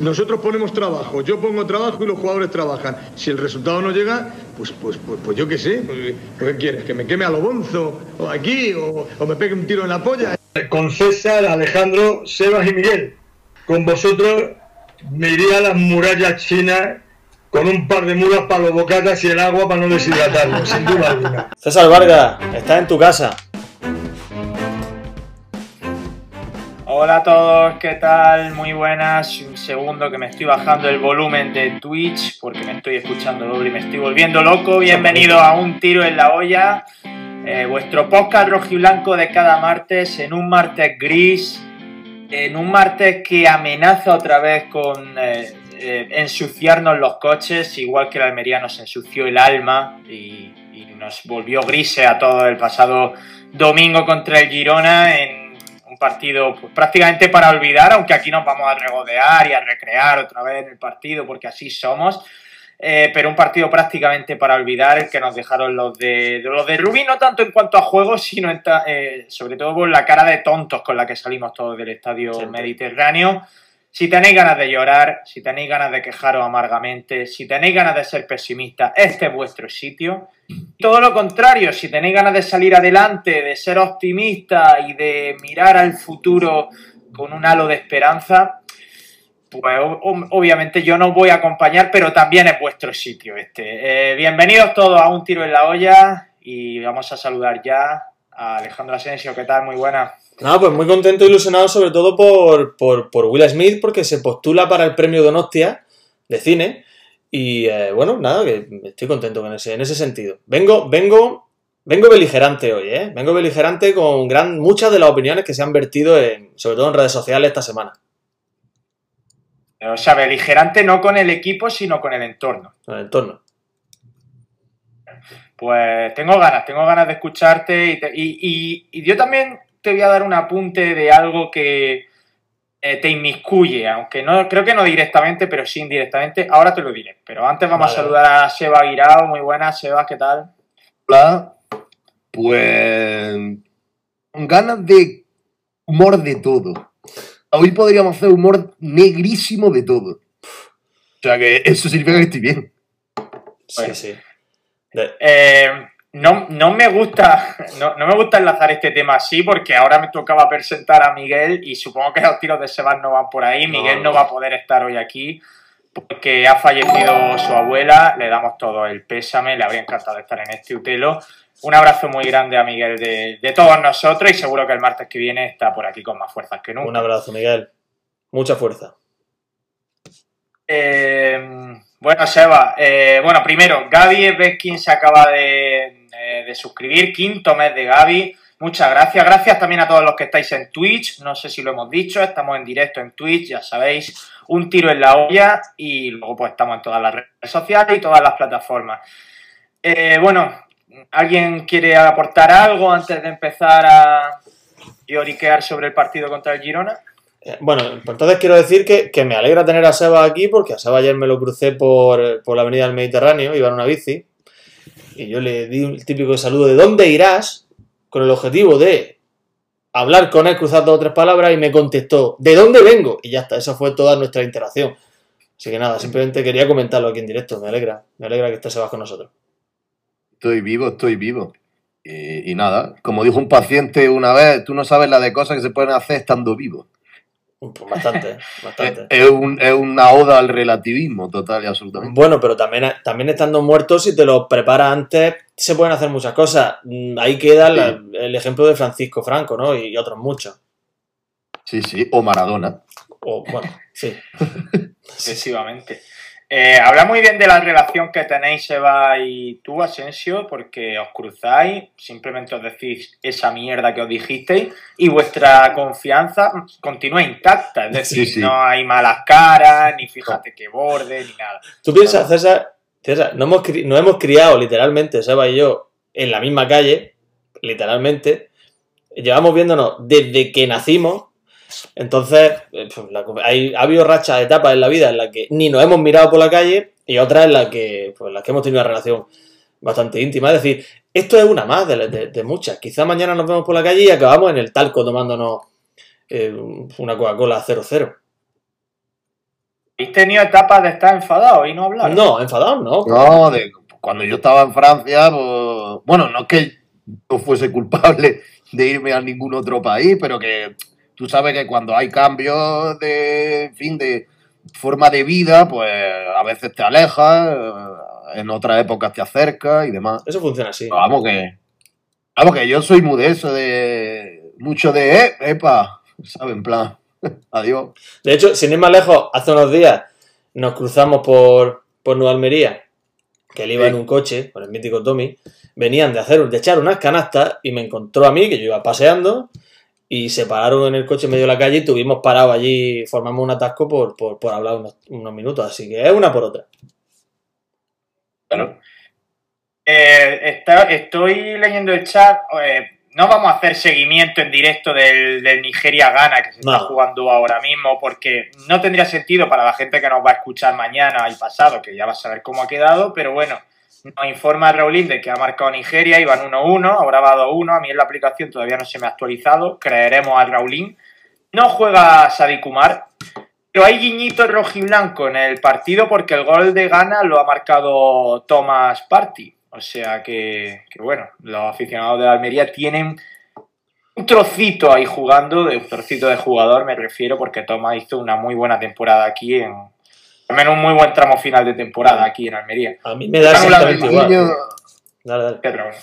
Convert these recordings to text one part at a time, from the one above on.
Nosotros ponemos trabajo, yo pongo trabajo y los jugadores trabajan. Si el resultado no llega, pues, pues, pues, pues yo qué sé. Pues, ¿Qué quieres? ¿Que me queme a lo bonzo? ¿O aquí? O, ¿O me pegue un tiro en la polla? Con César, Alejandro, Sebas y Miguel. Con vosotros me iría a las murallas chinas con un par de mulas para los bocatas y el agua para no deshidratarlo, sin duda alguna. César Vargas, estás en tu casa. Hola a todos, ¿qué tal? Muy buenas. Un segundo que me estoy bajando el volumen de Twitch porque me estoy escuchando doble y me estoy volviendo loco. Bienvenido a Un Tiro en la Olla, eh, vuestro podcast rojiblanco de cada martes, en un martes gris, en un martes que amenaza otra vez con eh, eh, ensuciarnos los coches, igual que el Almería nos ensució el alma y, nos volvió grises a todo el pasado domingo contra el Girona partido pues, prácticamente para olvidar, aunque aquí nos vamos a regodear y a recrear otra vez en el partido, porque así somos. Eh, pero un partido prácticamente para olvidar el que nos dejaron los de, los de Rubí, no tanto en cuanto a juegos, sino en ta- eh, sobre todo por la cara de tontos con la que salimos todos del estadio Sí. Mediterráneo. Si tenéis ganas de llorar, si tenéis ganas de quejaros amargamente, si tenéis ganas de ser pesimistas, este es vuestro sitio. Todo lo contrario, si tenéis ganas de salir adelante, de ser optimistas y de mirar al futuro con un halo de esperanza, pues obviamente yo no voy a acompañar, pero también es vuestro sitio este. Eh, bienvenidos todos a Un Tiro en la Olla y vamos a saludar ya a Alejandro Asensio, ¿qué tal? Muy buena. Nada, pues muy contento e ilusionado sobre todo por, por, por Will Smith porque se postula para el premio Donostia de cine y eh, bueno, nada, que estoy contento en ese, en ese sentido. Vengo, vengo, vengo beligerante hoy, ¿eh? Vengo beligerante con gran, muchas de las opiniones que se han vertido en, sobre todo en redes sociales esta semana, O sea, beligerante no con el equipo, sino con el entorno. en el entorno. Pues tengo ganas, tengo ganas de escucharte y, te- y- y- y yo también te voy a dar un apunte de algo que eh, te inmiscuye, aunque no creo que no directamente, pero sí indirectamente. Ahora te lo diré, pero antes vamos Vale. a saludar a Seba Guirao. Muy buenas, Seba, ¿qué tal? Hola, pues ganas de humor de todo. Hoy podríamos hacer humor negrísimo de todo. O sea que eso significa que estoy bien. Sí, Bueno. sí. Eh, no, no me gusta no, no me gusta enlazar este tema así porque ahora me tocaba presentar a Miguel y supongo que los tiros de Sebas no van por ahí. Miguel no, no. va a poder estar hoy aquí porque ha fallecido su abuela. Le damos todo el pésame. Le habría encantado estar en este utelo. Un abrazo muy grande a Miguel de, de todos nosotros y seguro que el martes que viene está por aquí con más fuerzas que nunca. un abrazo, Miguel. Mucha fuerza. Eh, bueno, Seba, eh, bueno, primero, Gaby Beskin se acaba de, de- de suscribir, quinto mes de Gaby. Muchas gracias. Gracias también a todos los que estáis en Twitch. No sé si lo hemos dicho, estamos en directo en Twitch, ya sabéis, un tiro en la olla y luego pues estamos en todas las redes sociales y todas las plataformas. Eh, bueno, ¿alguien quiere aportar algo antes de empezar a lloriquear sobre el partido contra el Girona? Eh, Bueno, pues entonces quiero decir que, que me alegra tener a Seba aquí porque a Seba ayer me lo crucé por, por la avenida del Mediterráneo, iba en una bici, y yo le di el típico saludo de ¿dónde irás? con el objetivo de hablar con él, cruzar dos o tres palabras, y me contestó ¿de dónde vengo? Y ya está, esa fue toda nuestra interacción. Así que nada, simplemente quería comentarlo aquí en directo, me alegra, me alegra que esté Sebas con nosotros. Estoy vivo, estoy vivo. Y, y nada, como dijo un paciente una vez, tú no sabes la de cosas que se pueden hacer estando vivo. Pues bastante, Es, bastante. es un- es una oda al relativismo total y absolutamente. Bueno, pero también, también estando muertos, si te lo preparas antes, se pueden hacer muchas cosas. Ahí queda la- el ejemplo de Francisco Franco, ¿no? Y, otros muchos. Sí, sí, o Maradona. O, bueno, sí. Excesivamente. Eh, habla muy bien de la relación que tenéis, Eva y tú, Asensio, porque os cruzáis, simplemente os decís esa mierda que os dijisteis y vuestra confianza continúa intacta. Es decir, Sí, sí. no hay malas caras, ni fíjate que borde, ni nada. Tú piensas, César, César, nos hemos, nos hemos criado literalmente, Seba y yo, en la misma calle, literalmente. Llevamos viéndonos desde que nacimos. Entonces, eh, pues, la- hay, ha habido rachas, etapas en la vida en las que ni nos hemos mirado por la calle y otras en las que, pues, en las que hemos tenido una relación bastante íntima. Es decir, esto es una más de, de- de muchas. Quizá mañana nos vemos por la calle y acabamos en el talco tomándonos eh, una Coca-Cola 00. ¿Habéis tenido etapas de estar enfadados y no hablar? No, enfadados no. No, de, cuando yo estaba en Francia, pues, bueno, no es que no fuese culpable de irme a ningún otro país, pero que tú sabes que cuando hay cambios de, en fin, de forma de vida, pues a veces te alejas, eh, en otras épocas te acercas y demás. Eso funciona así. Pero vamos que, vamos que yo soy muy de eso, de mucho de, eh, epa, ¿sabes? En plan, adiós. De hecho, sin ir más lejos, hace unos días nos cruzamos por, por Nueva Almería, que él iba Sí. en un coche con el mítico Tommy. Venían de hacer de echar unas canastas y me encontró a mí, que yo iba paseando, y se pararon en el coche en medio de la calle y tuvimos parado allí, formamos un atasco por, por, por hablar unos, unos minutos. Así que es una por otra. Claro. Eh, está- estoy leyendo el chat. eh, no vamos a hacer seguimiento en directo del, del Nigeria-Gana que se está jugando ahora mismo, porque no tendría sentido para la gente que nos va a escuchar mañana y pasado, que ya va a saber cómo ha quedado, pero bueno, nos informa Raulín de que ha marcado Nigeria, iban 1-1, ahora va 2-1, a mí en la aplicación todavía no se me ha actualizado, creeremos a Raulín. No juega Sadik Kumar, pero hay guiñito rojiblanco en el partido porque el gol de Ghana lo ha marcado Thomas Party. O sea que, que, bueno, los aficionados de la Almería tienen un trocito ahí jugando, de un trocito de jugador me refiero, porque Thomas hizo una muy buena temporada aquí en. Al menos un muy buen tramo final de temporada aquí en Almería. A mí me da exactamente igual. Guiño- Dale, dale. Pero bueno.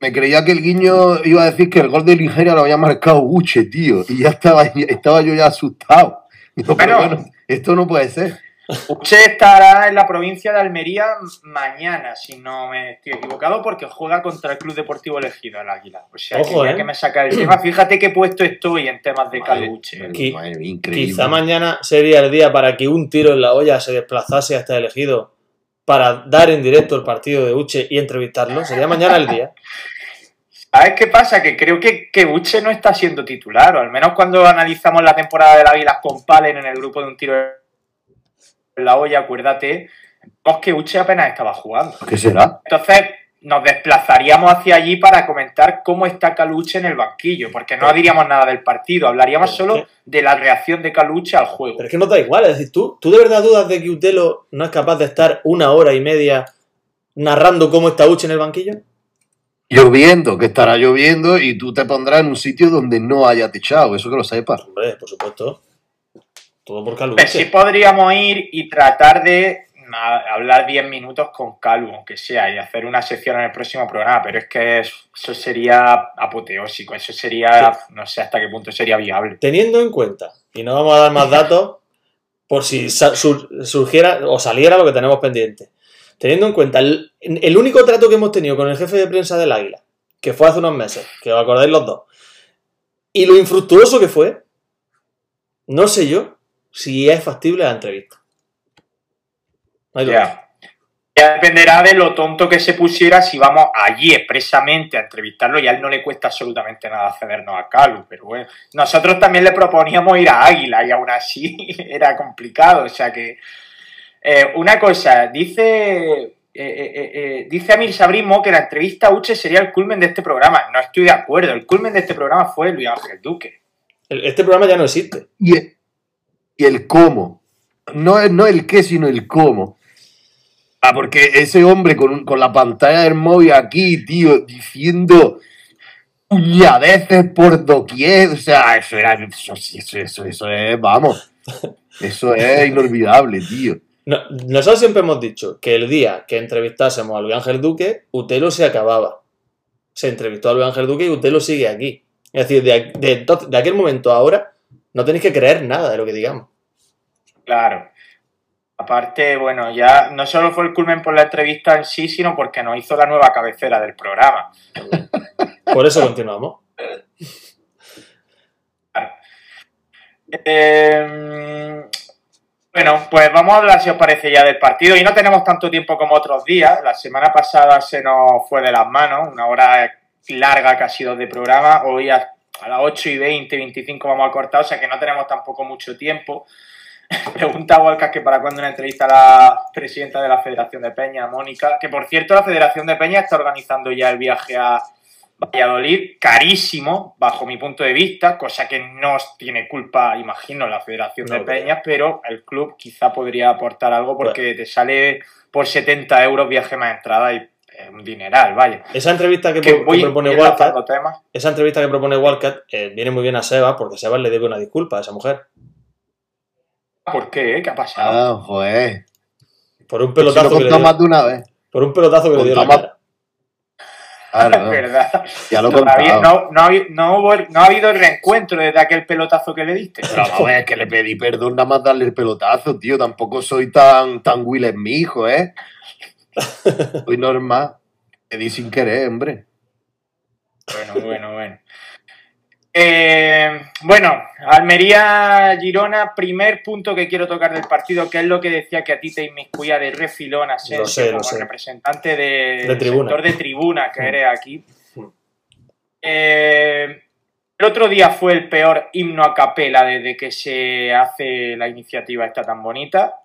me creía que el guiño iba a decir que el gol de Nigeria lo había marcado Uche, tío. Y ya estaba, estaba yo ya asustado. Digo, pero bueno, esto no puede ser. Uche estará en la provincia de Almería mañana, si no me estoy equivocado, porque juega contra el Club Deportivo Elegido, el Águila. O sea, Ojo, que, ¿eh? que me saca el tema, fíjate qué puesto estoy en temas de Caluche. Quizá mañana sería el día para que un tiro en la olla se desplazase hasta el elegido para dar en directo el partido de Uche y entrevistarlo. Sería mañana el día. ¿Sabes qué pasa? Que creo que, que Uche no está siendo titular, o al menos cuando analizamos la temporada del Águilas con Palen en el grupo de un tiro en la olla, acuérdate, vemos que Uche apenas estaba jugando. ¿Qué será? Entonces nos desplazaríamos hacia allí para comentar cómo está Caluche en el banquillo, porque no diríamos nada del partido, hablaríamos solo de la reacción de Caluche al juego. Pero es que no da igual. Es decir, ¿tú, ¿tú de verdad dudas de que Utelo no es capaz de estar una hora y media narrando cómo está Uche en el banquillo? Lloviendo, que estará lloviendo y tú te pondrás en un sitio donde no haya techado, eso que lo sepas. Hombre, por supuesto. Todo por Pues sí Caluche. podríamos ir y tratar de hablar 10 minutos con Calu, aunque sea, y hacer una sección en el próximo programa, pero es que es- eso sería apoteósico, eso sería, no sé hasta qué punto sería viable. Teniendo en cuenta, y no vamos a dar más datos por si surgiera o saliera lo que tenemos pendiente. Teniendo en cuenta el, el único trato que hemos tenido con el jefe de prensa del Águila, que fue hace unos meses, que os acordáis los dos, y lo infructuoso que fue, no sé yo si es factible la entrevista. No hay duda. Ya. Ya dependerá de lo tonto que se pusiera si vamos allí expresamente a entrevistarlo y a él no le cuesta absolutamente nada cedernos a Calu, pero bueno, nosotros también le proponíamos ir a Águila y aún así era complicado, o sea que eh, una cosa, dice eh, eh, eh, eh, dice Amir Sabrismo que la entrevista a Uche sería el culmen de este programa, no estoy de acuerdo, el culmen de este programa fue Luis Ángel Duque. Este programa ya no existe. Y el, y el cómo. No, no el qué, sino el cómo. Ah, porque ese hombre con, un- con la pantalla del móvil aquí, tío, diciendo puñadeces por doquier. O sea, eso era. Eso, eso, eso, eso es, vamos. Eso es inolvidable, tío. No- nosotros siempre hemos dicho que el día que entrevistásemos a Luis Ángel Duque, Utelo se acababa. Se entrevistó a Luis Ángel Duque y Utelo sigue aquí. Es decir, de, de de aquel momento a ahora, no tenéis que creer nada de lo que digamos. Claro. Aparte, bueno, ya no solo fue el culmen por la entrevista en sí, sino porque nos hizo la nueva cabecera del programa. Por eso continuamos. Eh, bueno, pues vamos a hablar, si os parece, ya del partido. Y no tenemos tanto tiempo como otros días. La semana pasada se nos fue de las manos, una hora larga que ha sido de programa. Hoy a, a las 8 y 20, 25 vamos a cortar, o sea que no tenemos tampoco mucho tiempo. Pregunta Walcas que para cuándo una entrevista a la presidenta de la Federación de Peña, Mónica, que por cierto la Federación de Peña está organizando ya el viaje a, Valladolid, carísimo, bajo mi punto de vista, cosa que no tiene culpa, imagino, la Federación de Peñas, pero el club quizá podría aportar algo porque te sale por 70 euros viaje más entrada y un dineral, vaya. Esa entrevista que, Que pro- que voy propone temas. esa entrevista que propone Walcott eh, viene muy bien a Sebas porque Sebas le debe una disculpa a esa mujer. ¿Por qué? ¿Qué ha pasado? Ah, joder. Por un Si lo pelotazo que le dio, más de una vez. por un pelotazo que le dio la cara. Claro, Es verdad. ya lo Todavía no, no, no hubo- no ha habido el reencuentro desde aquel pelotazo que le diste. Pero vamos ver, que le pedí perdón nada más darle el pelotazo, tío. Tampoco soy tan, tan Will mi hijo, ¿eh? Soy normal. Le di sin querer, hombre. Bueno, bueno, bueno. Eh, bueno, Almería-Girona, primer punto que quiero tocar del partido, que es lo que decía que a ti te inmiscuía de refilón sé, lo como representante de, De tribuna. sector de tribuna que Mm. eres aquí. Mm. Eh, el otro día fue el peor himno a capela desde que se hace la iniciativa esta tan bonita.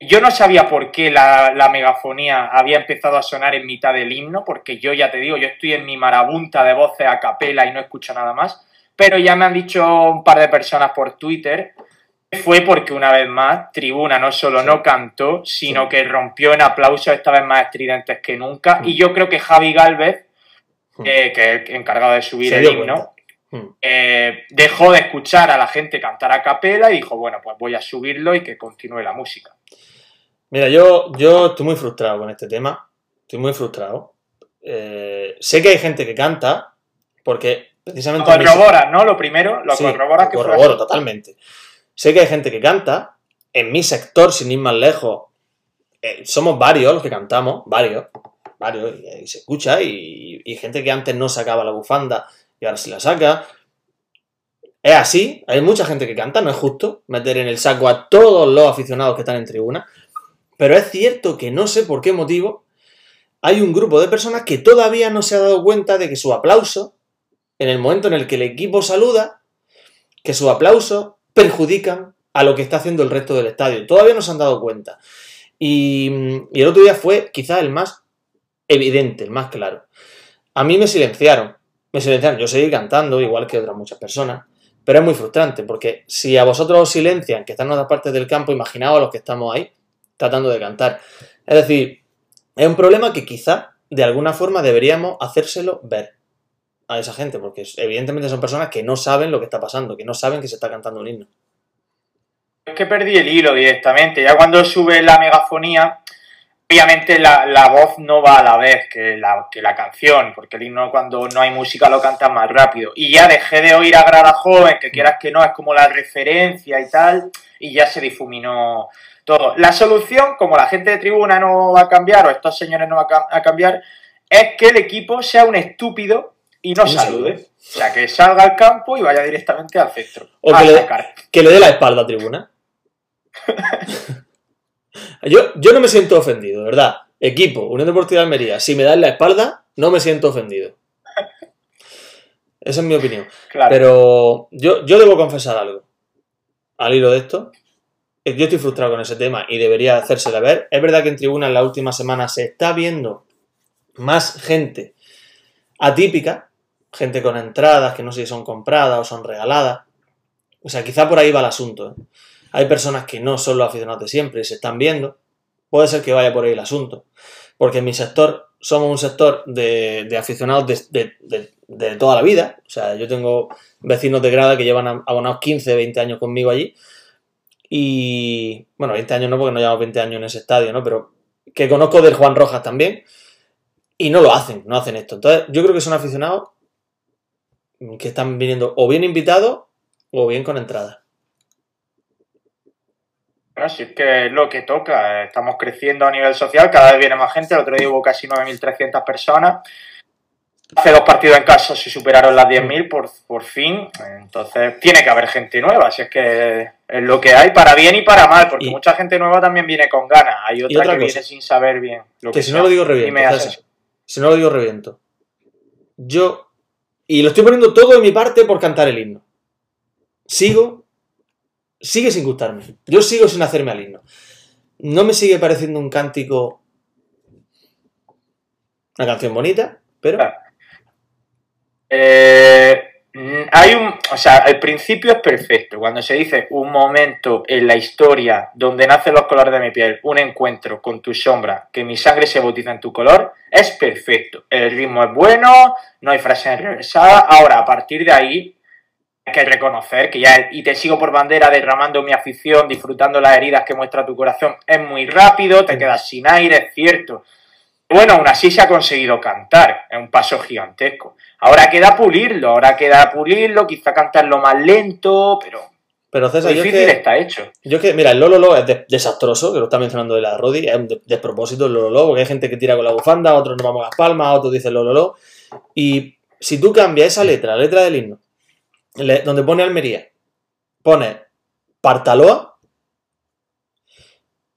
Yo no sabía por qué la, la megafonía había empezado a sonar en mitad del himno, porque yo ya te digo, yo estoy en mi marabunta de voces a capela y no escucho nada más. Pero ya me han dicho un par de personas por Twitter que fue porque una vez más Tribuna no solo no cantó, sino que rompió en aplausos esta vez más estridentes que nunca. Y yo creo que Javi Galvez, eh, que es el encargado de subir el himno, eh, dejó de escuchar a la gente cantar a capela y dijo, bueno, pues voy a subirlo y que continúe la música. Mira, yo, yo estoy muy frustrado con este tema. Estoy muy frustrado. Eh, sé que hay gente que canta, porque Lo precisamente. mis- corroboras, ¿no? Lo primero, lo Sí, corroboras lo que corroboro totalmente. Sé que hay gente que canta. En mi sector, sin ir más lejos, eh, somos varios los que cantamos, varios, varios, y, y se escucha, y, y gente que antes no sacaba la bufanda y ahora sí la saca. Es así, hay mucha gente que canta, no es justo meter en el saco a todos los aficionados que están en tribuna, pero es cierto que no sé por qué motivo hay un grupo de personas que todavía no se ha dado cuenta de que su aplauso, en el momento en el que el equipo saluda, que sus aplausos perjudican a lo que está haciendo el resto del estadio. Todavía no se han dado cuenta. Y, y el otro día fue quizás el más evidente, el más claro. A mí me silenciaron. Me silenciaron. Yo seguí cantando, igual que otras muchas personas. Pero es muy frustrante, porque si a vosotros os silencian, que están en otras partes del campo, imaginaos a los que estamos ahí tratando de cantar. Es decir, es un problema que quizá de alguna forma deberíamos hacérselo ver a esa gente, porque evidentemente son personas que no saben lo que está pasando, que no saben que se está cantando un himno. Es que perdí el hilo directamente. Ya cuando sube la megafonía, obviamente la, voz no va a la vez que la, que la canción, porque el himno cuando no hay música lo cantan más rápido. Y ya dejé de oír a Grada Joven, que quieras que no, es como la referencia y tal, y ya se difuminó todo. La solución, como la gente de tribuna no va a cambiar, o estos señores no van a cam- a cambiar, es que el equipo sea un estúpido y no salude. salude. O sea, que salga al campo y vaya directamente al centro. O a que le-. Que le dé la espalda a tribuna. yo, yo no me siento ofendido, ¿verdad? Equipo, Unión Deportiva de Almería, si me dan la espalda, no me siento ofendido. Esa es mi opinión. Claro. Pero yo, yo debo confesar algo. Al hilo de esto, yo estoy frustrado con ese tema y debería hacérsela ver. Es verdad que en tribuna en la última semana se está viendo más gente atípica, gente con entradas que no sé si son compradas o son regaladas. O sea, quizá por ahí va el asunto. ¿eh? Hay personas que no son los aficionados de siempre y se están viendo. Puede ser que vaya por ahí el asunto. Porque en mi sector somos un sector de, aficionados de toda la vida. O sea, yo tengo vecinos de grada que llevan abonados 15, 20 años conmigo allí. Y, bueno, 20 años no, porque no llevamos 20 años en ese estadio, ¿no? Pero que conozco del Juan Rojas también. Y no lo hacen, no hacen esto. Entonces, yo creo que son aficionados que están viniendo o bien invitados o bien con entrada. Si es que es lo que toca, estamos creciendo a nivel social, cada vez viene más gente, el otro día hubo casi 9.300 personas, hace dos partidos en casa se superaron las 10.000 por, por fin, entonces tiene que haber gente nueva, si es que es lo que hay, para bien y para mal, porque Y- mucha gente nueva también viene con ganas, hay otra, otra que cosa, viene sin saber bien. Lo Que si sea. no lo digo reviento. Si no lo digo reviento. Yo, y lo estoy poniendo todo de mi parte por cantar el himno. Sigo, sigue sin gustarme. Yo sigo sin hacerme al himno. No me sigue pareciendo un cántico, una canción bonita, pero Claro. Eh, hay un, o sea, el principio es perfecto. Cuando se dice un momento en la historia donde nacen los colores de mi piel, un encuentro con tu sombra, que mi sangre se bautiza en tu color, es perfecto. El ritmo es bueno, no hay frase enrevesada. Ahora, a partir de ahí, hay que reconocer que ya, y te sigo por bandera derramando mi afición, disfrutando las heridas que muestra tu corazón, es muy rápido, te quedas sin aire, es cierto. Bueno, aún así se ha conseguido cantar, es un paso gigantesco. Ahora queda pulirlo, ahora queda pulirlo, quizá cantarlo más lento, pero Pero César, yo es difícil que, está hecho. yo es que, mira, el Lolo es de- desastroso, que lo está mencionando de la Rodi, es un de- despropósito el Lolo, porque hay gente que tira con la bufanda, otros nos vamos a las palmas, otros dicen Lolo. Y si tú cambias esa letra, la letra del himno, le- donde pone Almería, pone Partaloa,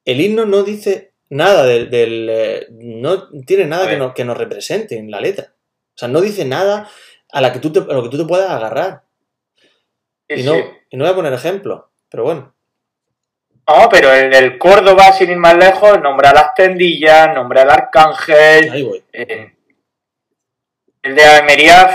el himno no dice nada del. del, eh, no tiene nada que nos, que nos represente en la letra. O sea, no dice nada a, la que tú te- a lo que tú te puedas agarrar. Sí, Y no, sí. y no voy a poner ejemplos, pero bueno. No, pero el del Córdoba, sin ir más lejos, nombra a las tendillas, nombra al arcángel. Ahí voy. eh, el de Almería,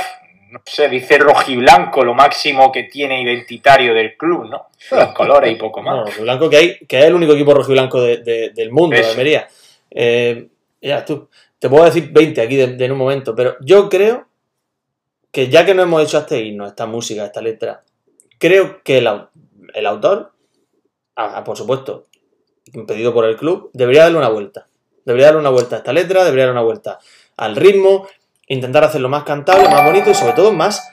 no sé, dice rojiblanco, lo máximo que tiene identitario del club, ¿no? Los colores y poco No, más. rojiblanco que hay, que es el único equipo rojiblanco de, de- del mundo, de Eso. Almería. Eh, ya, tú, te puedo decir 20 aquí de, de en un momento, pero yo creo que ya que no hemos hecho este himno, esta música, esta letra, creo que el, el autor, ah, ah, por supuesto, pedido por el club, debería darle una vuelta. Debería darle una vuelta a esta letra, debería darle una vuelta al ritmo, intentar hacerlo más cantable, más bonito y sobre todo más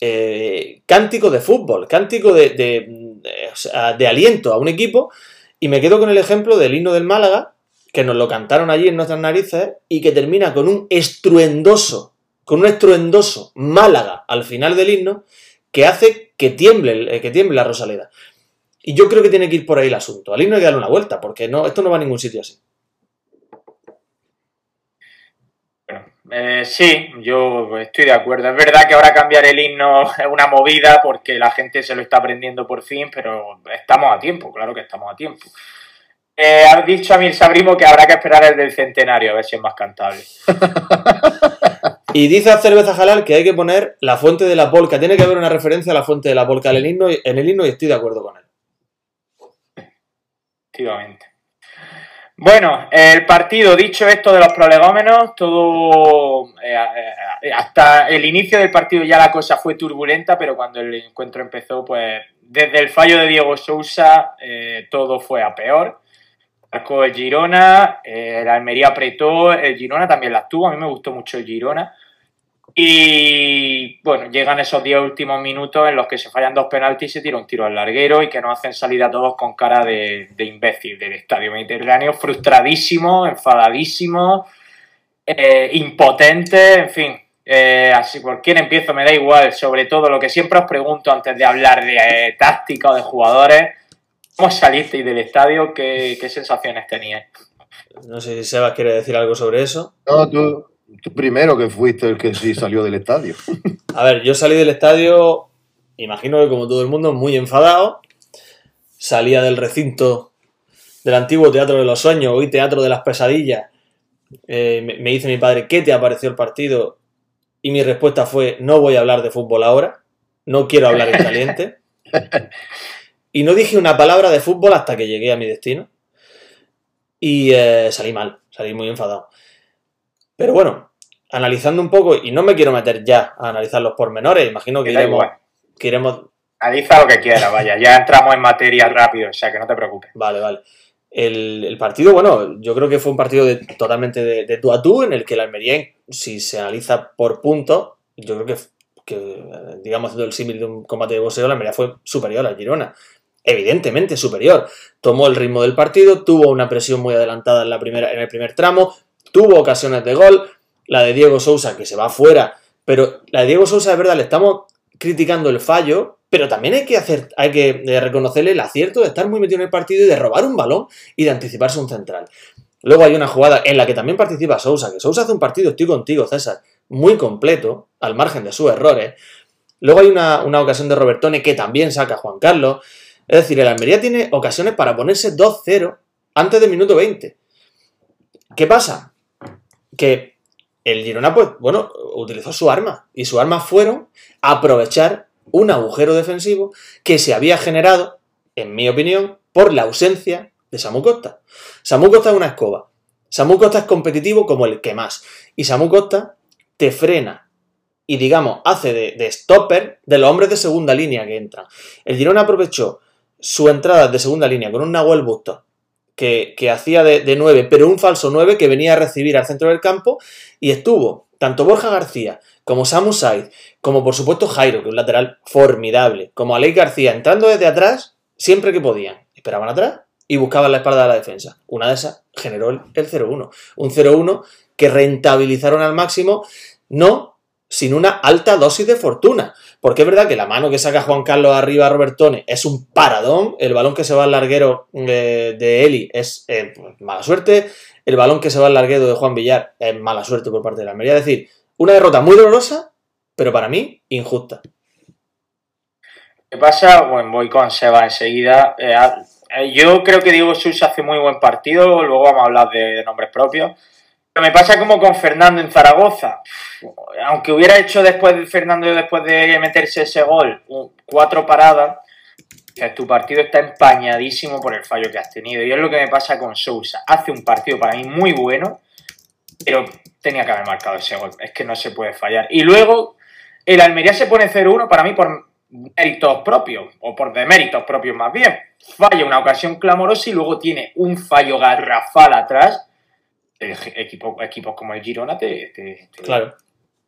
eh, cántico de fútbol, cántico de, de- de- aliento a un equipo. Y me quedo con el ejemplo del himno del Málaga, que nos lo cantaron allí en nuestras narices y que termina con un estruendoso, con un estruendoso Málaga al final del himno que hace que tiemble, eh, que tiemble la Rosaleda. Y yo creo que tiene que ir por ahí el asunto. Al himno hay que darle una vuelta, porque no, esto no va a ningún sitio así. Bueno, eh, sí, yo estoy de acuerdo. Es verdad que ahora cambiar el himno es una movida porque la gente se lo está aprendiendo por fin, pero estamos a tiempo, claro que estamos a tiempo. Eh, has dicho a Mir Sabrimo que habrá que esperar el del centenario a ver si es más cantable. Y dice a Cerveza Jalal que hay que poner la fuente de la polca. Tiene que haber una referencia a la fuente de la polca en el himno, en el himno y estoy de acuerdo con él. Efectivamente. Bueno, el partido, dicho esto de los prolegómenos, todo. eh, eh, hasta el inicio del partido ya la cosa fue turbulenta, pero cuando el encuentro empezó, pues desde el fallo de Diego Sousa, eh, todo fue a peor. Marcó el Girona, eh, el Almería apretó, el Girona también la tuvo, a mí me gustó mucho el Girona. Y bueno, llegan esos 10 últimos minutos en los que se fallan dos penaltis y se tira un tiro al larguero y que nos hacen salir a todos con cara de, de imbécil del estadio mediterráneo, frustradísimo, enfadadísimo, eh, impotente, en fin. Eh, así por quién empiezo me da igual, sobre todo lo que siempre os pregunto antes de hablar de eh, táctica o de jugadores, ¿cómo salisteis del estadio? ¿Qué, qué sensaciones teníais? No sé si Sebas quiere decir algo sobre eso. No, tú, tú primero que fuiste el que sí salió del estadio. A ver, yo salí del estadio, imagino que como todo el mundo, muy enfadado. Salía del recinto del antiguo Teatro de los Sueños, hoy Teatro de las Pesadillas. Eh, me, me dice mi padre, ¿qué te ha parecido el partido? Y mi respuesta fue, no voy a hablar de fútbol ahora, no quiero hablar en caliente. Y no dije una palabra de fútbol hasta que llegué a mi destino. Y eh, salí mal, salí muy enfadado. Pero bueno, analizando un poco, y no me quiero meter ya a analizar los pormenores, imagino que iremos, que iremos Analiza lo que quieras, vaya, ya entramos en materia rápido, o sea que no te preocupes. Vale, vale. El, el partido, bueno, yo creo que fue un partido de- totalmente de, de tú a tú, en el que el Almería, si se analiza por puntos, yo creo que, que, digamos, haciendo el símil de un combate de boxeo, el Almería fue superior al Girona. Evidentemente superior. Tomó el ritmo del partido, tuvo una presión muy adelantada en, la primera, en el primer tramo, tuvo ocasiones de gol, la de Diego Sousa que se va fuera, pero la de Diego Sousa, es verdad, le estamos criticando el fallo, pero también hay que hacer, hay que eh, reconocerle el acierto de estar muy metido en el partido y de robar un balón y de anticiparse un central. Luego hay una jugada en la que también participa Sousa, que Sousa hace un partido, estoy contigo, César, muy completo, al margen de sus errores. Luego hay una, una ocasión de Robertone que también saca a Juan Carlos. Es decir, el Almería tiene ocasiones para ponerse 2-0 antes del minuto 20. ¿Qué pasa? Que el Girona, pues, bueno, utilizó su arma. Y su arma fueron aprovechar un agujero defensivo que se había generado, en mi opinión, por la ausencia de Samu Costa. Samu Costa es una escoba. Samu Costa es competitivo como el que más. Y Samu Costa te frena y, digamos, hace de, stopper de los hombres de segunda línea que entran. El Girona aprovechó su entrada de segunda línea con un Nahuel Busto que, hacía de, de 9, pero un falso 9 que venía a recibir al centro del campo y estuvo tanto Borja García como Samu Said, como por supuesto Jairo, que es un lateral formidable, como Aleix García, entrando desde atrás siempre que podían. Esperaban atrás y buscaban la espalda de la defensa. Una de esas generó el, 0-1. Un 0-1 que rentabilizaron al máximo, no sin una alta dosis de fortuna. Porque es verdad que la mano que saca Juan Carlos arriba a Robertone es un paradón, el balón que se va al larguero eh, de Eli es eh, mala suerte, el balón que se va al larguero de Juan Villar es mala suerte por parte de la Almería. Es decir, una derrota muy dolorosa, pero para mí injusta. ¿Qué pasa? Bueno, voy con Seba enseguida. Eh, yo creo que Diego Sousa hace muy buen partido, luego vamos a hablar de, nombres propios. Me pasa como con Fernando en Zaragoza. Aunque hubiera hecho después de Fernando, después de meterse ese gol, cuatro paradas, tu partido está empañadísimo por el fallo que has tenido. Y es lo que me pasa con Sousa. Hace un partido para mí muy bueno, pero tenía que haber marcado ese gol. Es que no se puede fallar. Y luego, el Almería se pone 0-1 para mí por méritos propios, o por deméritos propios más bien. Falla una ocasión clamorosa y luego tiene un fallo garrafal atrás. Equipo, equipos como el Girona te, claro.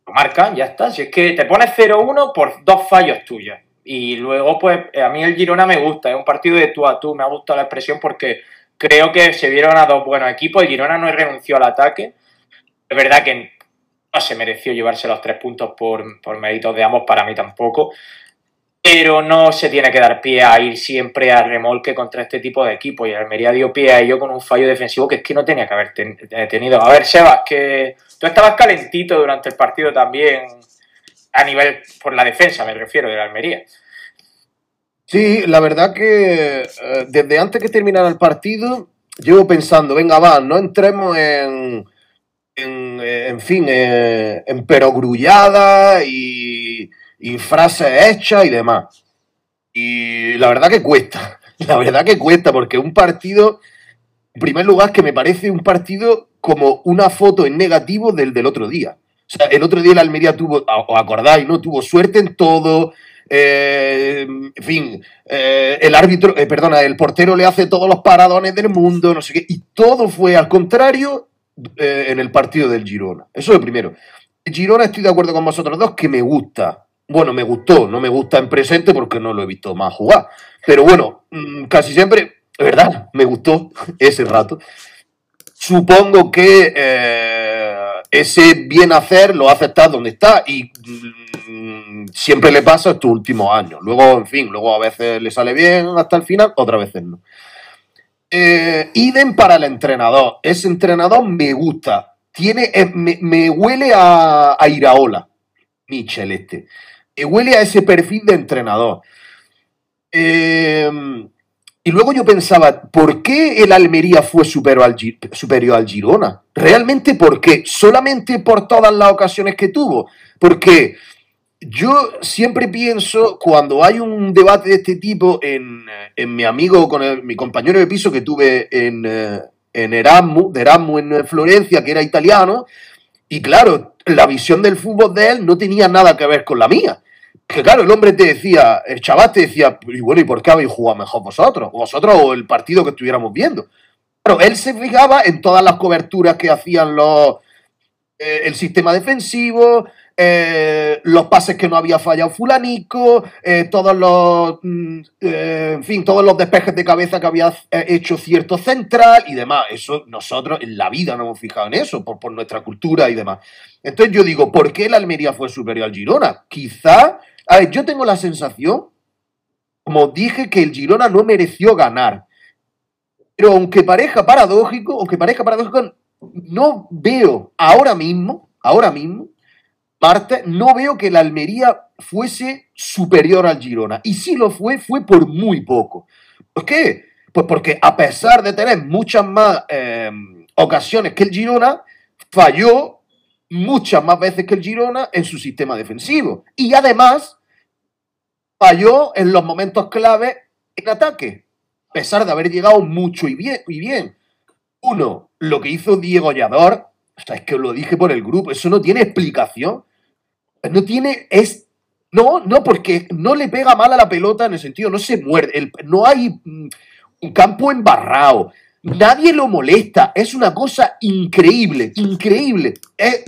lo marcan, ya está. Si es que te pones 0-1 por dos fallos tuyos. Y luego, pues, a mí el Girona me gusta, es un partido de tú a tú, me ha gustado la expresión porque creo que se vieron a dos buenos equipos. El Girona no renunció al ataque. Es verdad que no se mereció llevarse los tres puntos por, por méritos de ambos, para mí tampoco pero no se tiene que dar pie a ir siempre a remolque contra este tipo de equipos. Y Almería dio pie a ello con un fallo defensivo que es que no tenía que haber eh, tenido. A ver, Sebas, que tú estabas calentito durante el partido también, a nivel por la defensa, me refiero, de la Almería. Sí, la verdad que eh, desde antes que terminara el partido, llevo pensando, venga, va, no entremos en, en, eh, en fin, en perogrullada y y frases hechas y demás. Y la verdad que cuesta, la verdad que cuesta, porque un partido, en primer lugar, que me parece un partido como una foto en negativo del del otro día. O sea, el otro día la Almería tuvo, os acordáis, ¿no? Tuvo suerte en todo. Eh, en fin, eh, el árbitro, eh, perdona, el portero le hace todos los paradones del mundo, no sé qué, y todo fue al contrario en el partido del Girona. Eso es lo primero. El Girona estoy de acuerdo con vosotros dos que me gusta. Bueno, me gustó, no me gusta en presente porque no lo he visto más jugar. Pero bueno, mm, casi siempre, es verdad, me gustó ese rato. Supongo que eh, ese bien hacer lo hace estar donde está y mm, siempre le pasa estos últimos años. Luego, en fin, luego a veces le sale bien hasta el final, otras veces no. Eh, idem para el entrenador. Ese entrenador me gusta. Tiene, eh, me, huele a, a Iraola, Michel este huele a ese perfil de entrenador. Em, y luego yo pensaba, ¿por qué el Almería fue superior al, superior al Girona? ¿Realmente por qué? ¿Solamente por todas las ocasiones que tuvo? Porque yo siempre pienso, cuando hay un debate de este tipo, en, mi amigo, con mi compañero de piso que tuve en, en Erasmus, de Erasmus en Florencia, que era italiano, y claro, la visión del fútbol de él no tenía nada que ver con la mía. Que claro, el hombre te decía, el chaval te decía, y bueno, ¿y por qué habéis jugado mejor vosotros? Vosotros o el partido que estuviéramos viendo. Claro, él se fijaba en todas las coberturas que hacían los, eh, el sistema defensivo, eh, los pases que no había fallado fulanico, eh, todos los, mm, en fin, todos los despejes de cabeza que había hecho cierto central y demás. Eso nosotros en la vida no hemos fijado en eso, por, por nuestra cultura y demás. Entonces yo digo, ¿por qué la Almería fue superior al Girona? Quizá, a ver, yo tengo la sensación, como dije, que el Girona no mereció ganar. Pero aunque parezca paradójico, aunque parezca paradójico, no veo ahora mismo, ahora mismo, Marte, no veo que la Almería fuese superior al Girona. Y si lo fue, fue por muy poco. ¿Por qué? Pues porque a pesar de tener muchas más eh, ocasiones que el Girona, falló muchas más veces que el Girona en su sistema defensivo. Y además, falló en los momentos clave en ataque, a pesar de haber llegado mucho y bien. Y bien. Uno, lo que hizo Diego Llador, o sea, es que lo dije por el grupo, eso no tiene explicación. No tiene, es, no, no, porque no le pega mal a la pelota en el sentido, no se muerde, el- no hay mm, un campo embarrado, nadie lo molesta, es una cosa increíble, increíble, es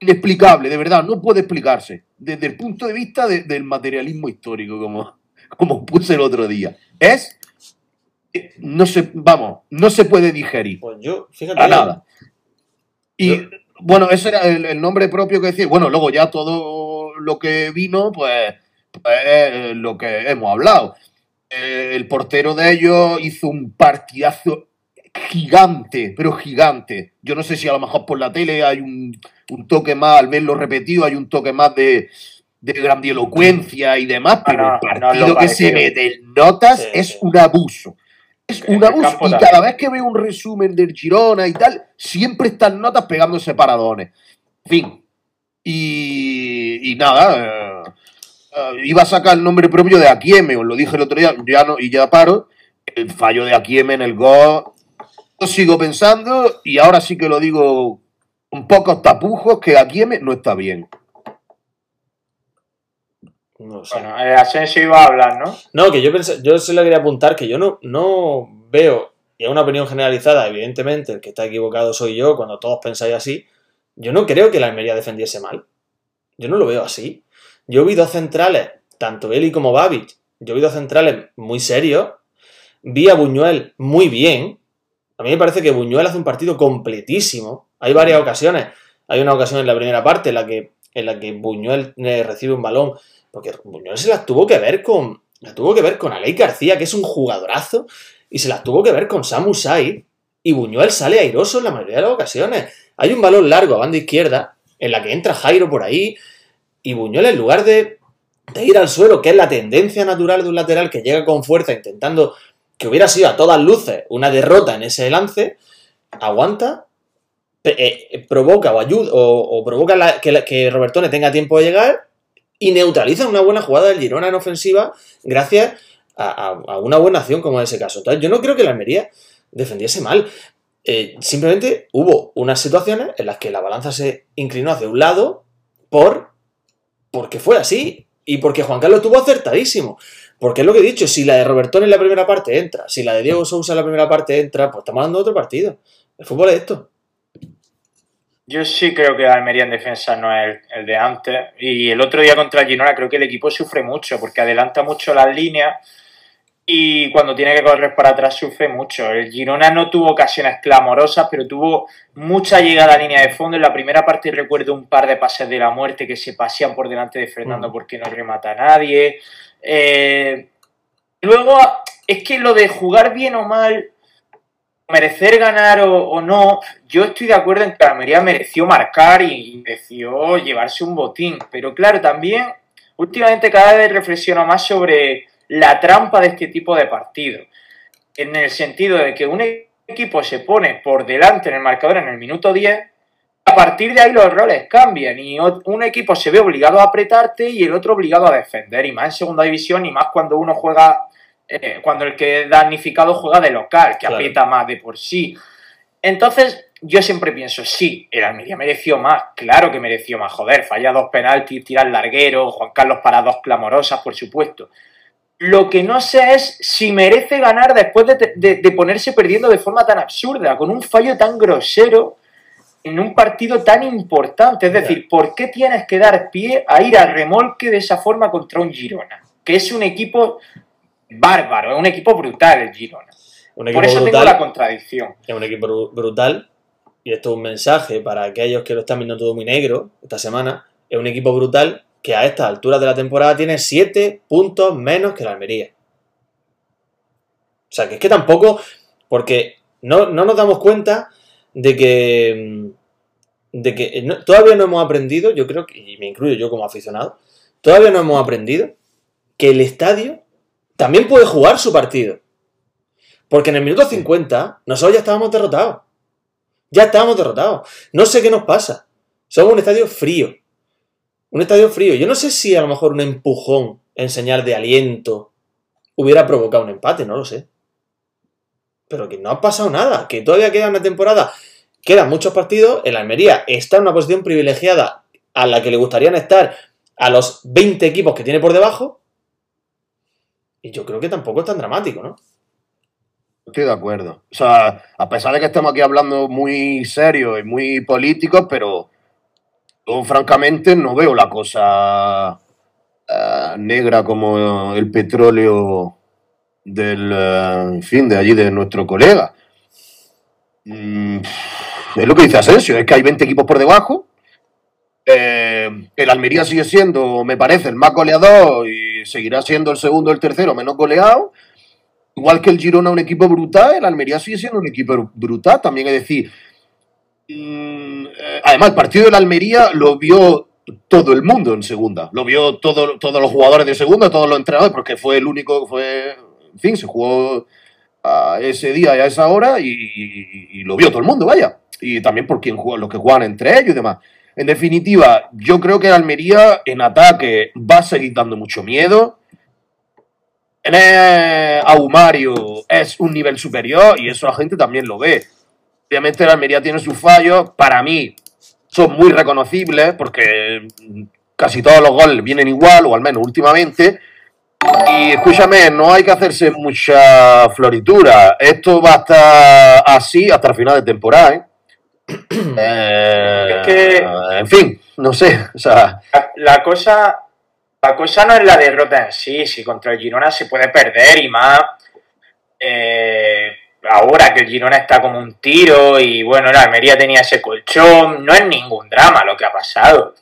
inexplicable, de verdad, no puede explicarse, desde el punto de vista de- del materialismo histórico, como, como puse el otro día. Es, eh, no se, vamos, no se puede digerir. Pues yo, fíjate. A nada. Y Yo- bueno, ese era el, el nombre propio que decía. Bueno, luego ya todo lo que vino, pues, pues, es lo que hemos hablado. Eh, el portero de ellos hizo un partidazo gigante, pero gigante. Yo no sé si a lo mejor por la tele hay un, un toque más, al verlo repetido, hay un toque más de, de grandilocuencia y demás, pero no, el partido lo que se mete en notas Sí, es sí. un abuso. Es En un abuso. Y también. cada vez que veo un resumen del Girona y tal, siempre están notas pegándose paradones. En fin. Y, y nada, eh, eh, iba a sacar el nombre propio de Akieme, os lo dije el otro día, ya no, y ya paro. El fallo de Akieme en el gol. Yo sigo pensando, y ahora sí que lo digo con pocos tapujos, que Akieme no está bien. No sé. Bueno, eh, Asensio iba a hablar, ¿no? No, que yo pensé, yo se le quería apuntar que yo no, no veo, y es una opinión generalizada, evidentemente, el que está equivocado soy yo, cuando todos pensáis así, yo no creo que la Almería defendiese mal. Yo no lo veo así. Yo vi dos centrales, tanto Eli como Babic, yo vi dos centrales muy serios, vi a Buñuel muy bien, a mí me parece que Buñuel hace un partido completísimo, hay varias ocasiones, hay una ocasión en la primera parte en la que, en la que Buñuel eh, recibe un balón porque Buñuel se las tuvo que ver con. La tuvo que ver con Alei García, que es un jugadorazo, y se las tuvo que ver con Samu Said. Y Buñuel sale airoso en la mayoría de las ocasiones. Hay un balón largo a banda izquierda, en la que entra Jairo por ahí, y Buñuel, en lugar de, de ir al suelo, que es la tendencia natural de un lateral que llega con fuerza intentando que hubiera sido a todas luces una derrota en ese lance, aguanta, eh, provoca o ayuda, o, provoca que, que Robertone tenga tiempo de llegar y neutraliza una buena jugada del Girona en ofensiva gracias a una buena acción como en ese caso. Entonces, yo no creo que la Almería defendiese mal. Eh, simplemente hubo unas situaciones en las que la balanza se inclinó hacia un lado por porque fue así y porque Juan Carlos estuvo acertadísimo. Porque es lo que he dicho, si la de Robertón en la primera parte entra, si la de Diego Sousa en la primera parte entra, pues estamos de otro partido. El fútbol es esto. Yo sí creo que Almería en defensa no es el, el de antes. Y el otro día contra Girona creo que el equipo sufre mucho porque adelanta mucho las líneas y cuando tiene que correr para atrás sufre mucho. El Girona no tuvo ocasiones clamorosas, pero tuvo mucha llegada a línea de fondo. En la primera parte recuerdo un par de pases de la muerte que se pasean por delante de Fernando Mm. porque no remata a nadie. Eh, luego, es que lo de jugar bien o mal, merecer ganar o, no, yo estoy de acuerdo en que Almería mereció marcar y mereció llevarse un botín. Pero claro, también últimamente cada vez reflexiono más sobre la trampa de este tipo de partidos. En el sentido de que un equipo se pone por delante en el marcador en el minuto 10, a partir de ahí los roles cambian y un equipo se ve obligado a apretarte y el otro obligado a defender, y más en segunda división y más cuando uno juega, eh, cuando el que es damnificado juega de local, que Claro. aprieta más de por sí. Entonces, yo siempre pienso, sí, el Almería mereció más, claro que mereció más, joder, falla dos penaltis, tira el larguero, Juan Carlos para dos clamorosas, por supuesto. Lo que no sé es si merece ganar después de, de- de ponerse perdiendo de forma tan absurda, con un fallo tan grosero en un partido tan importante. Es decir, ¿por qué tienes que dar pie a ir al remolque de esa forma contra un Girona? Que es un equipo bárbaro, es un equipo brutal el Girona. Un equipo Por eso tengo la contradicción. es un equipo bru- brutal, y esto es un mensaje para aquellos que lo están viendo todo muy negro esta semana, es un equipo brutal que a estas alturas de la temporada tiene 7 puntos menos que la Almería. O sea, que es que tampoco, porque no, no nos damos cuenta de que, mm, de que no- todavía no hemos aprendido, yo creo que, y me incluyo yo como aficionado, todavía no hemos aprendido que el estadio también puede jugar su partido. Porque en el minuto 50 nosotros ya estábamos derrotados. Ya estábamos derrotados. No sé qué nos pasa. Somos un estadio frío. Un estadio frío. Yo no sé si a lo mejor un empujón en señal de aliento hubiera provocado un empate, no lo sé. Pero que no ha pasado nada, que todavía queda una temporada, quedan muchos partidos, el Almería está en una posición privilegiada a la que le gustarían estar a los 20 equipos que tiene por debajo. Y yo creo que tampoco es tan dramático, ¿no? Estoy de acuerdo. O sea, a pesar de que estemos aquí hablando muy serio y muy políticos, pero yo francamente no veo la cosa eh, negra como el petróleo del, eh, en fin, de allí de nuestro colega. Mm, es lo que dice Asensio, es que hay 20 equipos por debajo. Eh, el Almería sigue siendo, me parece, el más goleador y seguirá siendo el segundo el tercero menos goleado. Igual que el Girona, un equipo brutal, el Almería sigue siendo un equipo brutal. También es decir, mm, eh, además, el partido del Almería lo vio todo el mundo en segunda. Lo vio todo- todos los jugadores de segunda, todos los entrenadores, porque fue el único fue. En fin, se jugó a ese día y a esa hora y, lo vio todo el mundo, vaya. Y también por quien juega, los que juegan entre ellos y demás. En definitiva, yo creo que el Almería en ataque va a seguir dando mucho miedo. Tener a Humario es un nivel superior y eso la gente también lo ve. Obviamente el Almería tiene sus fallos, para mí son muy reconocibles porque mm, casi todos los goles vienen igual, o al menos últimamente. Y escúchame, no hay que hacerse mucha floritura. Esto va a estar así hasta el final de temporada, ¿eh? Eh, Es que- En fin, no sé. O sea, La, la cosa la cosa no es la derrota en sí, si contra el Girona se puede perder y más eh, ahora que el Girona está como un tiro y bueno, la Almería tenía ese colchón, no es ningún drama lo que ha pasado.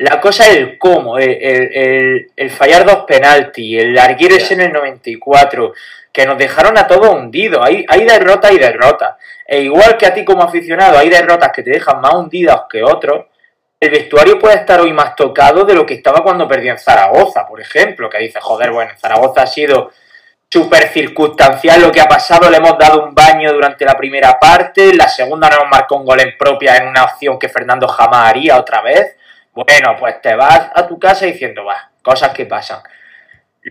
La cosa es el cómo, el, el- el- el fallar dos penaltis, el Arguires en el 94, que nos dejaron a todos hundidos. Hay, hay derrotas y derrotas. E igual que a ti como aficionado hay derrotas que te dejan más hundidos que otros, el vestuario puede estar hoy más tocado de lo que estaba cuando perdió en Zaragoza, por ejemplo, que dice, joder, bueno, en Zaragoza ha sido súper circunstancial lo que ha pasado, le hemos dado un baño durante la primera parte, la segunda nos marcó un gol en propia en una opción que Fernando jamás haría otra vez. Bueno, pues te vas a tu casa diciendo, va, cosas que pasan.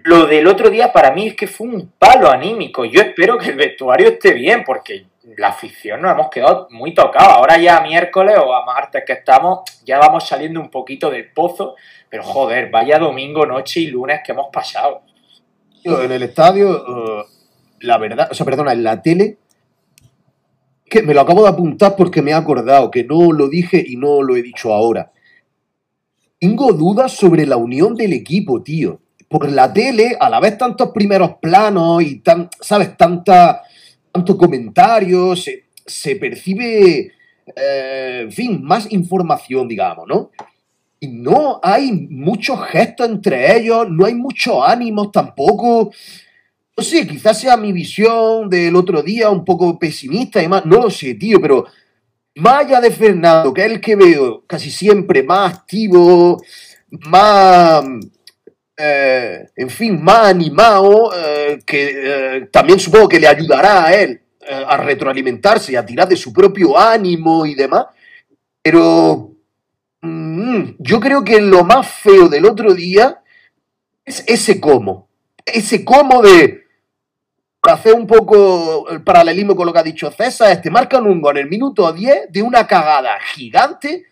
Lo del otro día para mí es que fue un palo anímico. Yo espero que el vestuario esté bien, porque la afición nos hemos quedado muy tocados. Ahora ya a miércoles o a martes que estamos, ya vamos saliendo un poquito del pozo. Pero joder, vaya domingo, noche y lunes que hemos pasado. En el estadio, eh, la verdad, o sea, perdona, en la tele, que me lo acabo de apuntar porque me he acordado que no lo dije y no lo he dicho ahora. Tengo dudas sobre la unión del equipo, tío. Por la tele, a la vez tantos primeros planos y tan, ¿sabes? Tanta, tanto comentario, se, percibe, eh, en fin, más información, digamos, ¿no? Y no hay muchos gestos entre ellos, no hay muchos ánimos tampoco. No sé, quizás sea mi visión del otro día un poco pesimista y más, no lo sé, tío, pero allá de Fernando, que es el que veo casi siempre más activo, más, eh, en fin, más animado, eh, que eh, también supongo que le ayudará a él a retroalimentarse a tirar de su propio ánimo y demás, pero mm, yo creo que lo más feo del otro día es ese cómo, ese cómo de hacer un poco el paralelismo con lo que ha dicho César, es te marcan un gol en el minuto 10 de una cagada gigante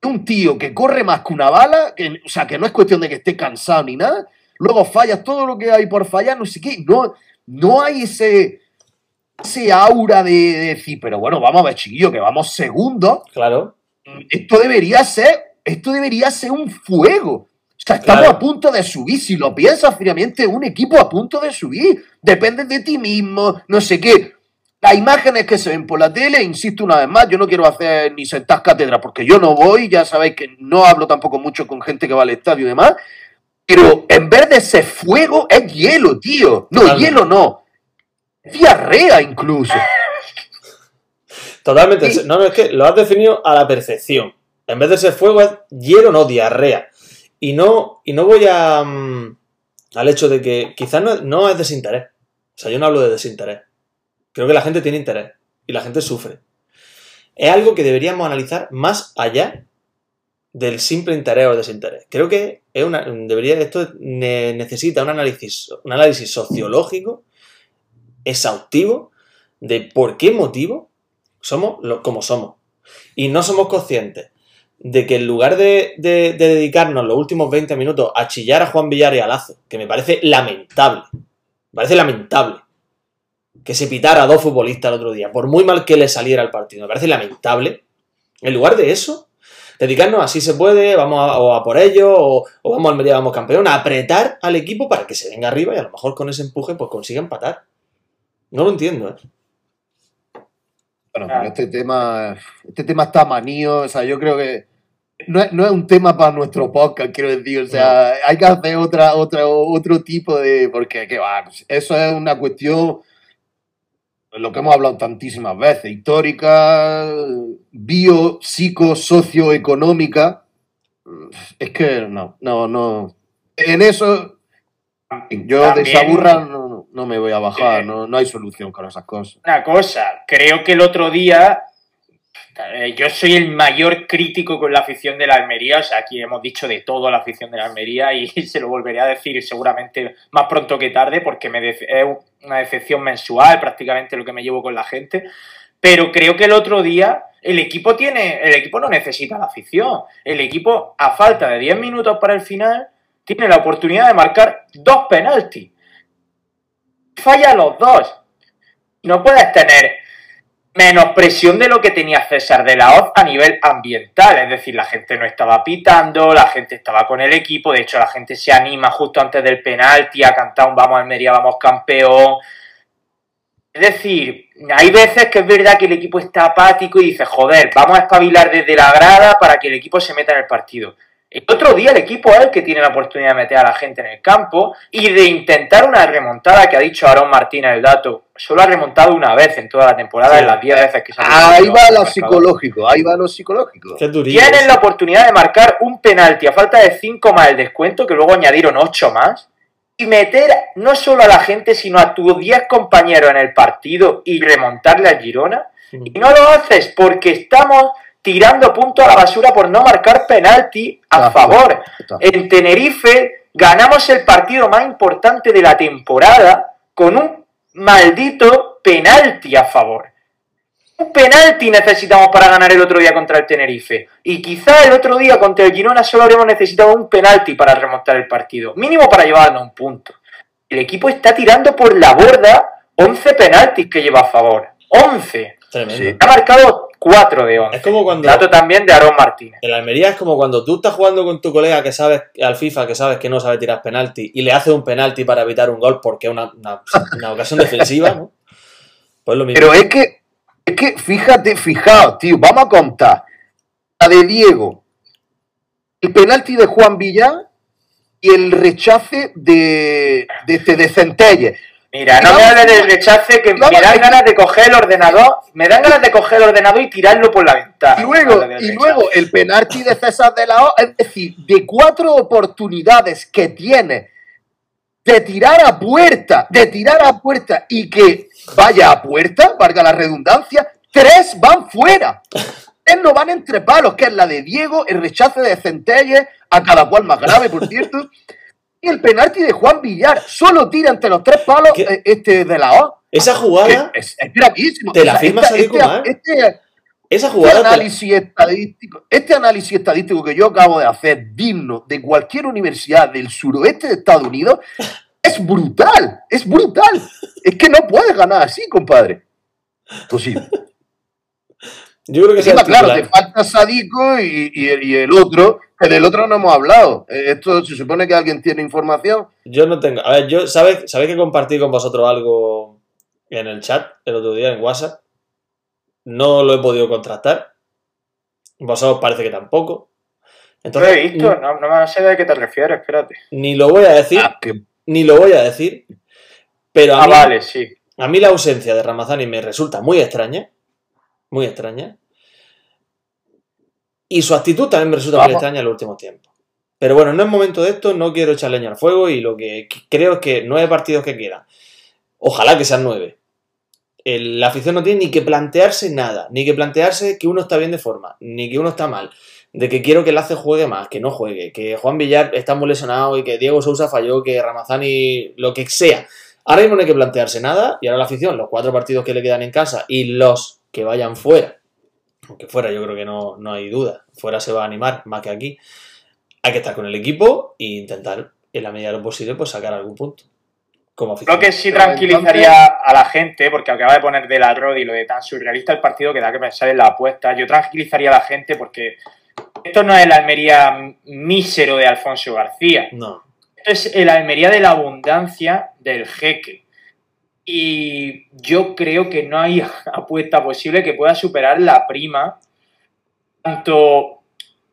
de un tío que corre más que una bala, que, o sea, que no es cuestión de que esté cansado ni nada, luego fallas todo lo que hay por fallar, no sé qué, no, no hay ese, ese aura de, de decir, pero bueno, vamos a ver, chiquillo, que vamos segundos, Claro. esto debería ser, esto debería ser un fuego. O sea, estamos Claro. a punto de subir. Si lo piensas fríamente, un equipo a punto de subir. Depende de ti mismo, no sé qué. Las imágenes que se ven por la tele, insisto una vez más, yo no quiero hacer ni sentar cátedra porque yo no voy, ya sabéis que no hablo tampoco mucho con gente que va al estadio y demás. Pero en vez de ese fuego, es hielo, tío. No, Totalmente. hielo no. Diarrea incluso. Totalmente. No, no, es que lo has definido a la perfección. En vez de ser fuego es hielo, no diarrea. Y no, y no voy a, mm, al hecho de que quizás no, no es desinterés. O sea, yo no hablo de desinterés. Creo que la gente tiene interés y la gente sufre. Es algo que deberíamos analizar más allá del simple interés o desinterés. Creo que es una, debería, esto ne- necesita un análisis, un análisis sociológico exhaustivo de por qué motivo somos lo- como somos. Y no somos conscientes de que en lugar de, de- de dedicarnos los últimos 20 minutos a chillar a Juan Villar y a Lazo, que me parece lamentable, me parece lamentable que se pitara a dos futbolistas el otro día, por muy mal que le saliera el partido, me parece lamentable, en lugar de eso, dedicarnos a si se puede, vamos a, o a por ello, o, vamos al Almería, vamos campeón, a apretar al equipo para que se venga arriba y a lo mejor con ese empuje pues consiga empatar. No lo entiendo, ¿eh? Bueno, pero este tema, este tema está manío, o sea, yo creo que no es, no es un tema para nuestro podcast, quiero decir, o sea, hay que hacer otra, otra, otro tipo de, porque ¿qué va? eso es una cuestión, lo que hemos hablado tantísimas veces, histórica, bio, psico, socioeconómica, es que no, no, no, en eso yo de esa burra no, no- me voy a bajar, Eh. no, no hay solución con esas cosas. Una cosa, creo que el otro día eh, yo soy el mayor crítico con la afición de la Almería, o sea, aquí hemos dicho de todo a la afición de la Almería y se lo volveré a decir seguramente más pronto que tarde porque me es una decepción mensual prácticamente lo que me llevo con la gente, pero creo que el otro día el equipo tiene, el equipo no necesita la afición, el equipo a falta de 10 minutos para el final tiene la oportunidad de marcar dos penaltis. Falla los dos. No puedes tener menos presión de lo que tenía César de la Hoz a nivel ambiental. Es decir, la gente no estaba pitando, la gente estaba con el equipo. De hecho, la gente se anima justo antes del penalti a cantar un vamos Almería, vamos campeón. Es decir, hay veces que es verdad que el equipo está apático y dice, joder, vamos a espabilar desde la grada para que el equipo se meta en el partido. El otro día el equipo es el que tiene la oportunidad de meter a la gente en el campo y de intentar una remontada que ha dicho Aaron Martínez el dato. Solo ha remontado una vez en toda la temporada, Sí. en las 10 veces que se ha Ahí va lo psicológico, ahí va lo psicológico. Tienen la oportunidad de marcar un penalti a falta de 5 más el descuento, que luego añadieron 8 más, y meter no solo a la gente, sino a tus 10 compañeros en el partido y remontarle a Girona. Y no lo haces porque estamos tirando puntos a la basura por no marcar penalti a Está favor. Está. En Tenerife ganamos el partido más importante de la temporada con un maldito penalti a favor. Un penalti necesitamos para ganar el otro día contra el Tenerife. Y quizá el otro día contra el Girona solo habríamos necesitado un penalti para remontar el partido. Mínimo para llevarnos un punto. El equipo está tirando por la borda 11 penaltis que lleva a favor. 11. Tremendo. Sí. Ha marcado 4 de 11. Es como cuando Dato también de Aaron Martínez. el Almería es como cuando tú estás jugando con tu colega que sabes al FIFA que sabes que no sabe tirar penalti y le haces un penalti para evitar un gol porque es una, una, una ocasión defensiva, ¿no? Pues lo mismo. Pero es que, es que, fíjate, fijaos, tío, vamos a contar. La de Diego, el penalti de Juan Villar y el rechace de, de, este, de Centelles. Mira, no me hables del rechace que me dan ganas de coger el ordenador, me dan ganas de coger el ordenador y tirarlo por la ventana. Y luego, y luego el penalti de César de la O, es decir, de cuatro oportunidades que tiene de tirar a puerta, de tirar a puerta y que vaya a puerta, valga la redundancia, tres van fuera. Tres no van entre palos, que es la de Diego, el rechace de Centelles, a cada cual más grave, por cierto, el penalti de Juan Villar. Solo tira entre los tres palos ¿Qué? eh, este de la O. Esa jugada, Es, es gravísimo. Te la firma esta- Sadik este- este- esa este jugada te la- análisis estadístico, este análisis estadístico que yo acabo de hacer, digno de cualquier universidad del suroeste de Estados Unidos, es brutal, es brutal. Es que no puedes ganar así, compadre. Posible. Yo creo que Encima, claro, te falta Sadico y, y el, y el otro, que del otro no hemos hablado. Eh, Esto se supone que alguien tiene información. Yo no tengo. A ver, yo, ¿sabes, ¿sabéis que compartí con vosotros algo en el chat el otro día en WhatsApp? No lo he podido contrastar. Vosotros parece que tampoco. Entonces, he visto, no, no sé de qué te refieres, espérate. ni lo voy a decir, Ah, que- ni lo voy a decir. Pero a, Ah, mí, vale, sí. a mí la ausencia de Ramazani me resulta muy extraña. Muy extraña. Y su actitud también me resulta muy extraña en los últimos tiempos. Pero bueno, no es momento de esto, no quiero echar leña al fuego y lo que creo es que nueve partidos que quedan, ojalá que sean nueve, el- la afición no tiene ni que plantearse nada, ni que plantearse que uno está bien de forma, ni que uno está mal, de que quiero que el ACE juegue más, que no juegue, que Juan Villar está muy lesionado y que Diego Sousa falló, que Ramazani, lo que sea. Ahora mismo no hay que plantearse nada y ahora la afición, los cuatro partidos que le quedan en casa y los que vayan fuera, aunque fuera yo creo que no, no hay duda, fuera se va a animar más que aquí, hay que estar con el equipo e intentar en la medida de lo posible pues sacar algún punto. Como. Creo que sí tranquilizaría a la gente, porque acaba de poner de la Rod y lo de tan surrealista el partido que da que pensar en la apuesta. Yo tranquilizaría a la gente porque esto no es el Almería mísero de Alfonso García. No, Esto es el Almería de la abundancia del jeque. Y yo creo que no hay apuesta posible que pueda superar la prima, tanto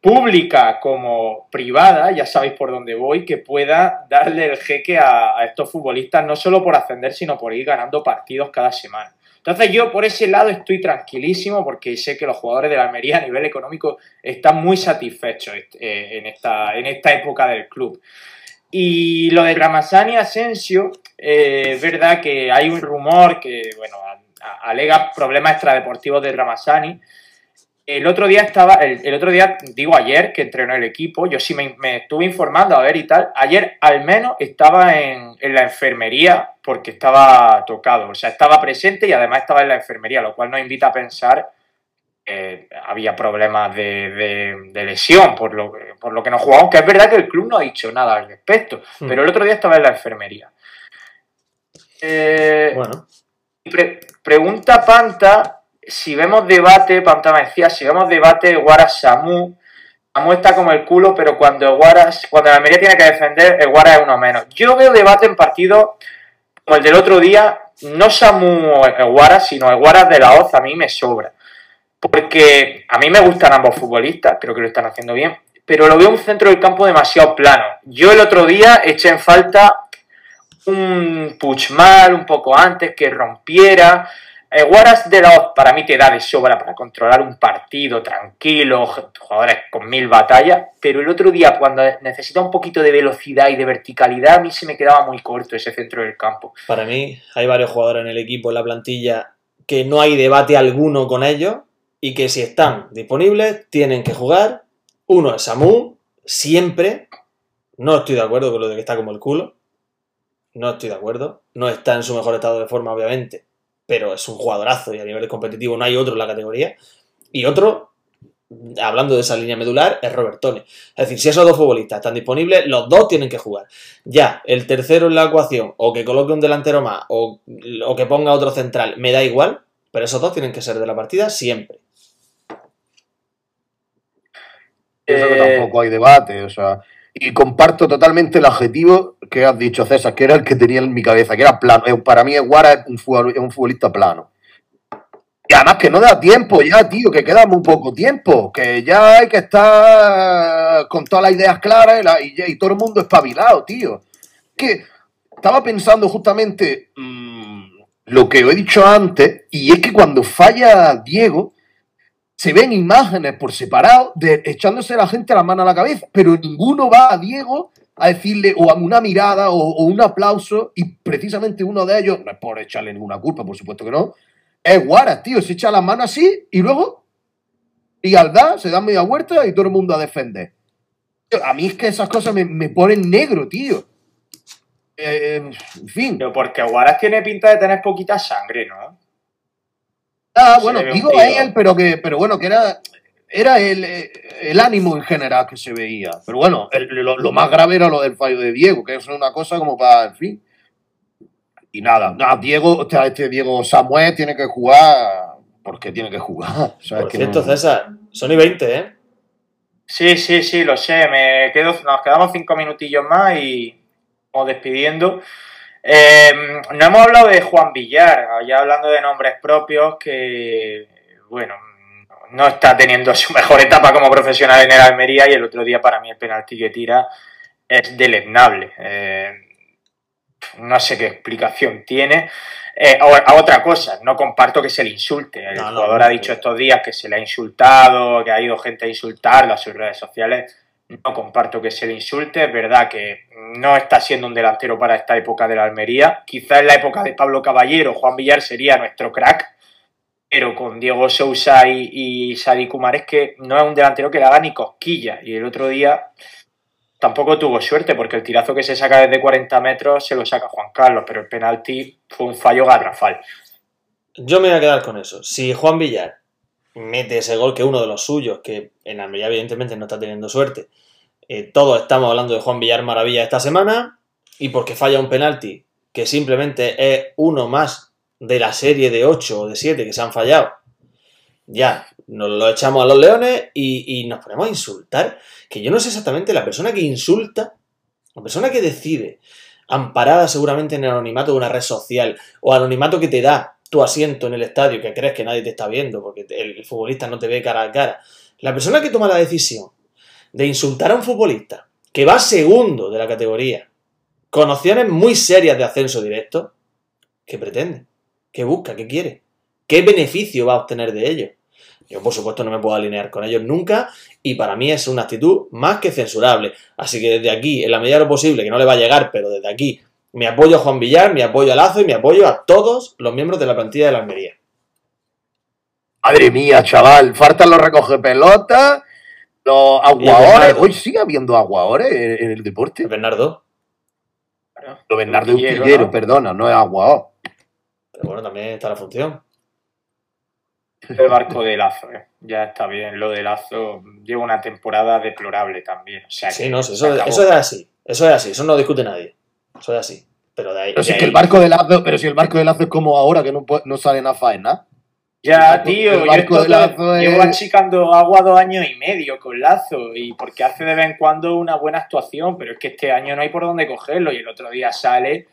pública como privada, ya sabéis por dónde voy, que pueda darle el jeque a, estos futbolistas, no solo por ascender, sino por ir ganando partidos cada semana. Entonces yo por ese lado estoy tranquilísimo porque sé que los jugadores de la Almería a nivel económico están muy satisfechos eh, en, esta, en esta época del club. Y lo de Ramazani Asensio, eh, es verdad que hay un rumor que, bueno, alega problemas extradeportivos de Ramazani. El otro día estaba, el, otro día, digo ayer, que entrenó el equipo, yo sí me, me estuve informando a ver y tal. Ayer al menos estaba en, en la enfermería porque estaba tocado, o sea, estaba presente y además estaba en la enfermería, lo cual nos invita a pensar que había problemas de, de- de lesión por lo, que- por lo que no jugó, aunque es verdad que el club no ha dicho nada al respecto, Hmm. pero el otro día estaba en la enfermería. Eh, bueno, Pre- pregunta Panta si vemos debate, Panta me decía, si vemos debate Guaras Samu, Samu está como el culo, pero cuando Guaras, cuando la Almería tiene que defender, el Guaras es uno menos. Yo veo debate en partidos como el del otro día, no Samu Guaras, sino el Guaras de la Hoz, a mí me sobra. Porque a mí me gustan ambos futbolistas, creo que lo están haciendo bien, pero lo veo un centro del campo demasiado plano. Yo el otro día eché en falta un Puchmal un poco antes que rompiera. Eh, Guaras de la para mí te da de sobra para controlar un partido tranquilo, jugadores con mil batallas, pero el otro día cuando necesita un poquito de velocidad y de verticalidad, a mí se me quedaba muy corto ese centro del campo. para mí hay varios jugadores en el equipo, en la plantilla, que no hay debate alguno con ellos y que si están disponibles tienen que jugar. Uno es Samu, siempre. No estoy de acuerdo con lo de que está como el culo. No estoy de acuerdo. No está en su mejor estado de forma, obviamente. Pero es un jugadorazo y a nivel competitivo no hay otro en la categoría. Y otro, hablando de esa línea medular, es Robertone. Es decir, si esos dos futbolistas están disponibles, los dos tienen que jugar. Ya, el tercero en la ecuación, o que coloque un delantero más, o, o que ponga otro central, me da igual, pero esos dos tienen que ser de la partida siempre. Pienso que Eh, tampoco hay debate, o sea. Y comparto totalmente el adjetivo que has dicho, César, que era el que tenía en mi cabeza, que era plano. Eh, Para mí, Guara es un, futbolista plano. Y además que no da tiempo ya, tío, que queda muy poco tiempo, que ya hay que estar con todas las ideas claras y, la- y y todo el mundo espabilado, tío. Que estaba pensando justamente mm, lo que he dicho antes, y es que cuando falla Diego, se ven imágenes por separado de echándose la gente la mano a la cabeza, pero ninguno va a Diego a decirle o a una mirada o, un aplauso y precisamente uno de ellos, no es por echarle ninguna culpa, por supuesto que no, es Guaras, tío, se echa la mano así y luego y al dar se da media vuelta y todo el mundo a defender. A mí es que esas cosas me, me ponen negro, tío. Eh, en fin. Pero porque Guaras tiene pinta de tener poquita sangre, ¿no? Ah, bueno, digo a él, pero que, pero bueno, que era, era el, el ánimo en general que se veía. Pero bueno, el- lo, lo más grave era lo del fallo de Diego, que es una cosa como para, en fin. Y nada, nada, Diego, o sea, este Diego Samuel tiene que jugar porque tiene que jugar. O sea, es Por que cierto, no- César, son y 20, ¿eh? Sí, sí, sí, lo sé. Me quedo, nos quedamos cinco minutillos más y vamos despidiendo. Eh, no hemos hablado de Juan Villar, ya hablando de nombres propios que, bueno, no está teniendo su mejor etapa como profesional en el Almería y el otro día para mí el penalti que tira es deleznable. Eh, no sé qué explicación tiene. Eh, a, otra cosa, no comparto que se le insulte. El No, jugador no, ha dicho estos días que se le ha insultado, que ha ido gente a insultarlo a sus redes sociales. No comparto que se le insulte, es verdad que no está siendo un delantero para esta época de la Almería. Quizá en la época de Pablo Caballero, Juan Villar sería nuestro crack, pero con Diego Sousa y, y Sadi Kumar es que no es un delantero que le haga ni cosquilla. Y el otro día tampoco tuvo suerte porque el tirazo que se saca desde 40 metros se lo saca Juan Carlos, pero el penalti fue un fallo garrafal. Yo me voy a quedar con eso. Si Juan Villar mete ese gol, que uno de los suyos, que en Almería evidentemente no está teniendo suerte, eh, todos estamos hablando de Juan Villar Maravilla esta semana, y porque falla un penalti, que simplemente es uno más de la serie de 8 o de 7 que se han fallado, ya, nos lo echamos a los leones y, y nos ponemos a insultar, que yo no sé exactamente la persona que insulta, la persona que decide, amparada seguramente en el anonimato de una red social, o anonimato que te da tu asiento en el estadio, que crees que nadie te está viendo, porque el futbolista no te ve cara a cara. La persona que toma la decisión de insultar a un futbolista que va segundo de la categoría, con opciones muy serias de ascenso directo, ¿qué pretende? ¿Qué busca? ¿Qué quiere? ¿Qué beneficio va a obtener de ello? Yo, por supuesto, no me puedo alinear con ellos nunca y para mí es una actitud más que censurable. Así que desde aquí, en la medida de lo posible, que no le va a llegar, pero desde aquí, me apoyo a Juan Villar, me apoyo a Lazo y me apoyo a todos los miembros de la plantilla de la Almería. Madre mía, chaval, faltan los recoge pelotas, los aguadores. Hoy sigue habiendo aguadores en, en el deporte. Bernardo. Lo Bernardo Utillero, Utillero, ¿no? perdona, no es aguador. Pero bueno, también está la función. El barco de Lazo, ¿eh? ya está bien. Lo de Lazo lleva una temporada deplorable también. O sea, Sí, no, eso, eso es así. Eso es así, eso no discute nadie. Eso es así. Pero de ahí. Pero si es que el barco de Lazo, pero si el barco de Lazo es como ahora, que no, no sale nada faena. Ya, tío, yo de Lazo llevo es- achicando agua dos años y medio con Lazo y porque hace de vez en cuando una buena actuación, pero es que este año no hay por dónde cogerlo y el otro día sale.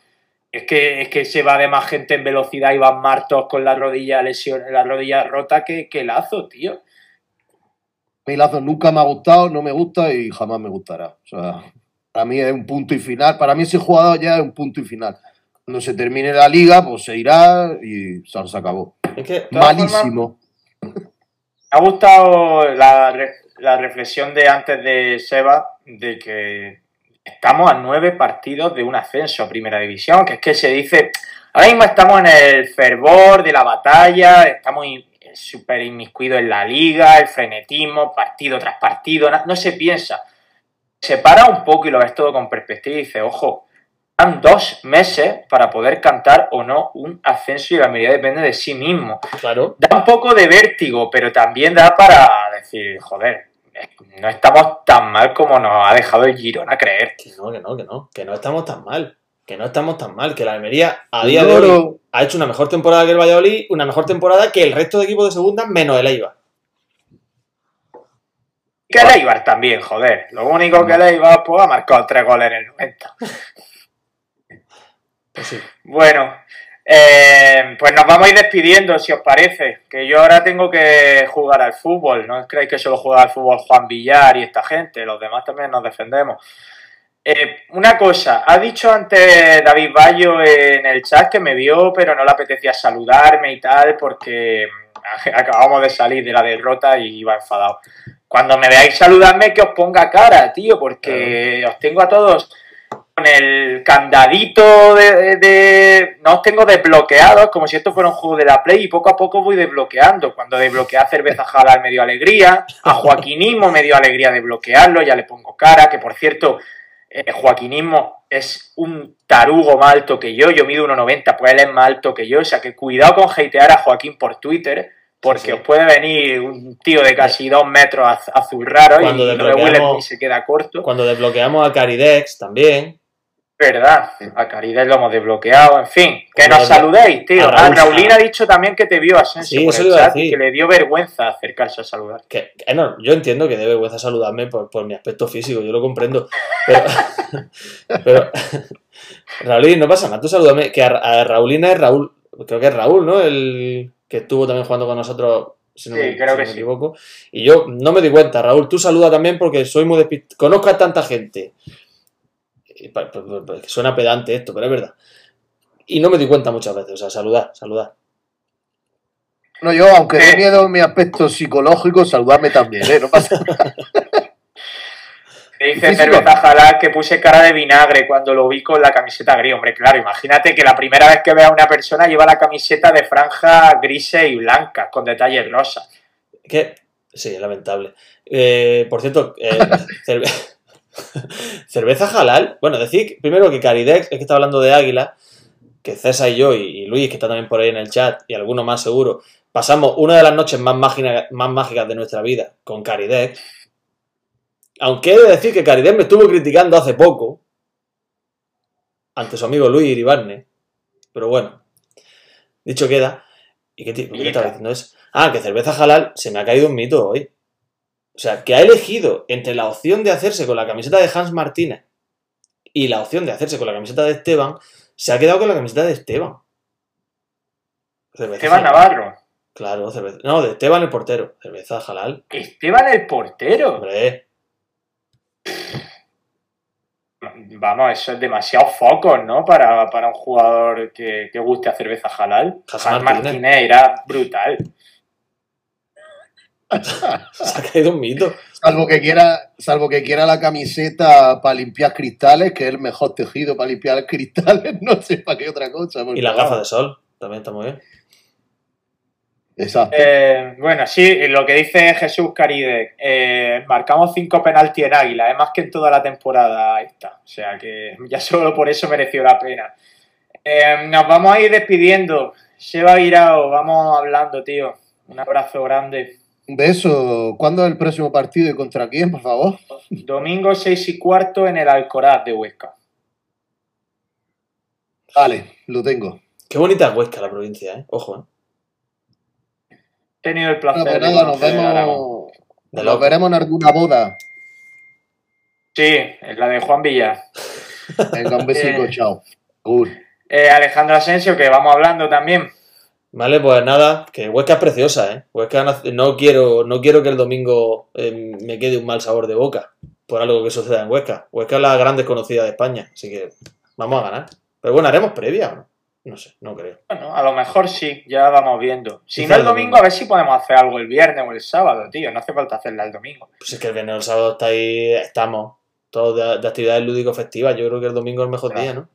Es que, es que se va de más gente en velocidad y van Martos con la rodilla lesión, la rodilla rota que, que Lazo, tío. A mí Lazo nunca me ha gustado, no me gusta y jamás me gustará. O sea, para mí es un punto y final. Para mí ese jugador ya es un punto y final. Cuando se termine la liga, pues se irá y se acabó. Es que. todas Malísimo. Me ha gustado la, la reflexión de antes de Seba de que estamos a nueve partidos de un ascenso a Primera División, que es que se dice, ahora mismo estamos en el fervor de la batalla, estamos súper inmiscuidos en la liga, el frenetismo, partido tras partido, no se piensa. Se para un poco y lo ves todo con perspectiva y dice, ojo, dan dos meses para poder cantar o no un ascenso y la medida depende de sí mismo Claro. da un poco de vértigo, pero también da para decir, joder, no estamos tan mal como nos ha dejado el Girona creer. Que no, que no, que no. Que no estamos tan mal. Que no estamos tan mal. Que la Almería, a día de hoy, ha hecho una mejor temporada que el Valladolid, una mejor temporada que el resto de equipos de segunda, menos el Eibar. Que el Eibar también, joder. Lo único que el Eibar pues, ha marcado tres goles en el 90. Pues sí. Bueno, eh, pues nos vamos a ir despidiendo, si os parece. Que yo ahora tengo que jugar al fútbol. No creéis que solo juega al fútbol Juan Villar y esta gente. Los demás también nos defendemos. Eh, una cosa, ha dicho antes David Bayo en el chat que me vio, pero no le apetecía saludarme y tal, porque mm, acabamos de salir de la derrota y iba enfadado. Cuando me veáis saludarme, que os ponga cara, tío, porque os tengo a todos con el candadito de, de- de- No os tengo desbloqueados, como si esto fuera un juego de la Play, y poco a poco voy desbloqueando. Cuando desbloqueé a Cerveza Jalar me dio alegría, a Joaquinismo me dio alegría desbloquearlo, ya le pongo cara, que por cierto, eh, Joaquinismo es un tarugo más alto que yo, yo mido 1,90, pues él es más alto que yo, o sea que cuidado con hatear a Joaquín por Twitter, porque Sí, sí. os puede venir un tío de casi dos metros az- azul raro Cuando y Will Smith se queda corto. Cuando desbloqueamos a Caridex también. Verdad, a Caridad lo hemos desbloqueado, en fin, que nos a- saludéis, tío. a Ah, Raúl Sá. ha dicho también que te vio Asensio Sí, por el a chat y que le dio vergüenza acercarse a saludar. Que, que no, yo entiendo que dé vergüenza saludarme por, por mi aspecto físico, yo lo comprendo. Pero, pero Raulín, no pasa nada, tú salúdame. Que a, a Raulina es Raúl, creo que es Raúl, ¿no? El que estuvo también jugando con nosotros, si no, Sí, me, creo si que no me sí. equivoco. Y yo no me di cuenta, Raúl, tú saluda también porque soy muy despistado. Conozco a tanta gente. Suena pedante esto, pero es verdad. Y no me di cuenta muchas veces, o sea, saludar, saludar. No, yo, aunque Eh. dé miedo en mi aspecto psicológico, saludarme también, ¿eh? No pasa nada. Dice. Cerveza Jalal que puse cara de vinagre cuando lo vi con la camiseta gris. Hombre, claro, imagínate que la primera vez que vea a una persona lleva la camiseta de franja grises y blancas, con detalles rosas. Que, sí, es lamentable. Eh, por cierto, eh, cerve- cerveza halal. Bueno, decir primero que Caridex, es que está hablando de Águila, que César y yo, y, y Luis, que está también por ahí en el chat, y alguno más seguro, pasamos una de las noches más, mágina- más mágicas de nuestra vida con Caridex. Aunque he de decir que Caridex me estuvo criticando hace poco, ante su amigo Luis Iribarne. Pero bueno, dicho queda. ¿Y qué, qué estaba diciendo eso? Ah, que cerveza halal se me ha caído un mito hoy. O sea, que ha elegido entre la opción de hacerse con la camiseta de Hans Martínez y la opción de hacerse con la camiseta de Esteban, se ha quedado con la camiseta de Esteban. Cerveza Esteban halal. Navarro. Claro, cerveza. No, de Esteban el portero. Cerveza halal. Esteban el portero. Hombre, Vamos, eso es demasiado focos, ¿no? Para, para un jugador que, que guste a cerveza halal. Jas Martínez. Martínez era brutal. se ha caído un mito. Salvo que quiera, salvo que quiera la camiseta para limpiar cristales, que es el mejor tejido para limpiar cristales, no sé para qué otra cosa. Y las gafas de sol. También está muy bien. Exacto. Eh, bueno, sí, lo que dice Jesús Caride, eh, marcamos cinco penaltis en Águila, es más que en toda la temporada esta, o sea que ya solo por eso mereció la pena. Eh, nos vamos a ir despidiendo, Seba Guirao, vamos hablando, tío, un abrazo grande. Un beso. ¿Cuándo es el próximo partido y contra quién, por favor? Domingo 6 y cuarto en el Alcoraz de Huesca. Vale, lo tengo. Qué bonita es Huesca la provincia, ¿eh? Ojo, ¿eh? He tenido el Bueno, placer pues de nada, nos a Aragón. vemos. De Nos veremos en alguna boda. Sí, es la de Juan Villar. Venga, un besico, Eh. chao. Cool. Eh, Alejandro Asensio, que vamos hablando también. Vale, pues nada, que Huesca es preciosa, ¿eh? Huesca no, quiero, no quiero que el domingo eh, me quede un mal sabor de boca por algo que suceda en Huesca. Huesca es la gran desconocida de España, así que vamos a ganar. Pero bueno, haremos previa, ¿o ¿no? No sé, no creo. Bueno, a lo mejor sí, ya vamos viendo. Si no el domingo, domingo. a ver si podemos hacer algo el viernes o el sábado, tío. No hace falta hacerla el domingo. Pues es que el viernes o el sábado está ahí, estamos todos de, de actividades lúdico-festivas. Yo creo que el domingo es el mejor Claro. día, ¿no?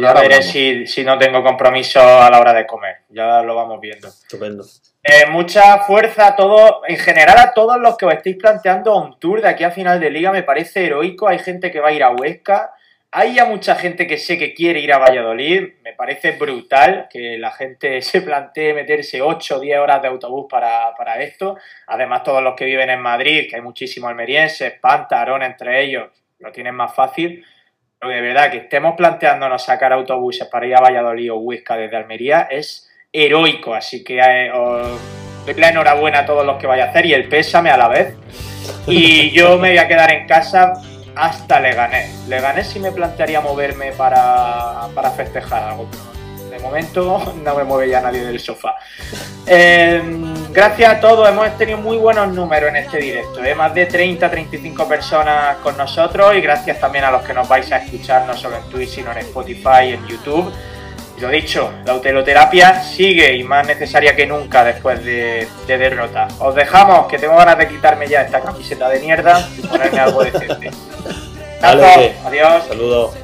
Ya Ahora veré si, si no tengo compromiso a la hora de comer. Ya lo vamos viendo. Estupendo. Eh, mucha fuerza a todos, en general a todos los que os estáis planteando un tour de aquí a final de liga. Me parece heroico. Hay gente que va a ir a Huesca. Hay ya mucha gente que sé que quiere ir a Valladolid. Me parece brutal que la gente se plantee meterse 8 o 10 horas de autobús para, para esto. Además, todos los que viven en Madrid, que hay muchísimos almerienses, Panta, Arón entre ellos, lo tienen más fácil. Pero de verdad, que estemos planteándonos sacar autobuses para ir a Valladolid o Huesca desde Almería es heroico. Así que eh, os doy la enhorabuena a todos los que vaya a hacer y el pésame a la vez. Y yo me voy a quedar en casa hasta Leganés. Leganés sí me plantearía moverme para, para festejar algo, pero de momento no me mueve ya nadie del sofá. Eh, gracias a todos, hemos tenido muy buenos números en este directo, ¿eh? más de 30-35 personas con nosotros y gracias también a los que nos vais a escuchar no solo en Twitch sino en Spotify y en YouTube. Y lo dicho, la autoterapia sigue y más necesaria que nunca después de, de derrota. Os dejamos, que tengo ganas de quitarme ya esta camiseta de mierda y ponerme algo decente. Dale, Adiós. Saludos.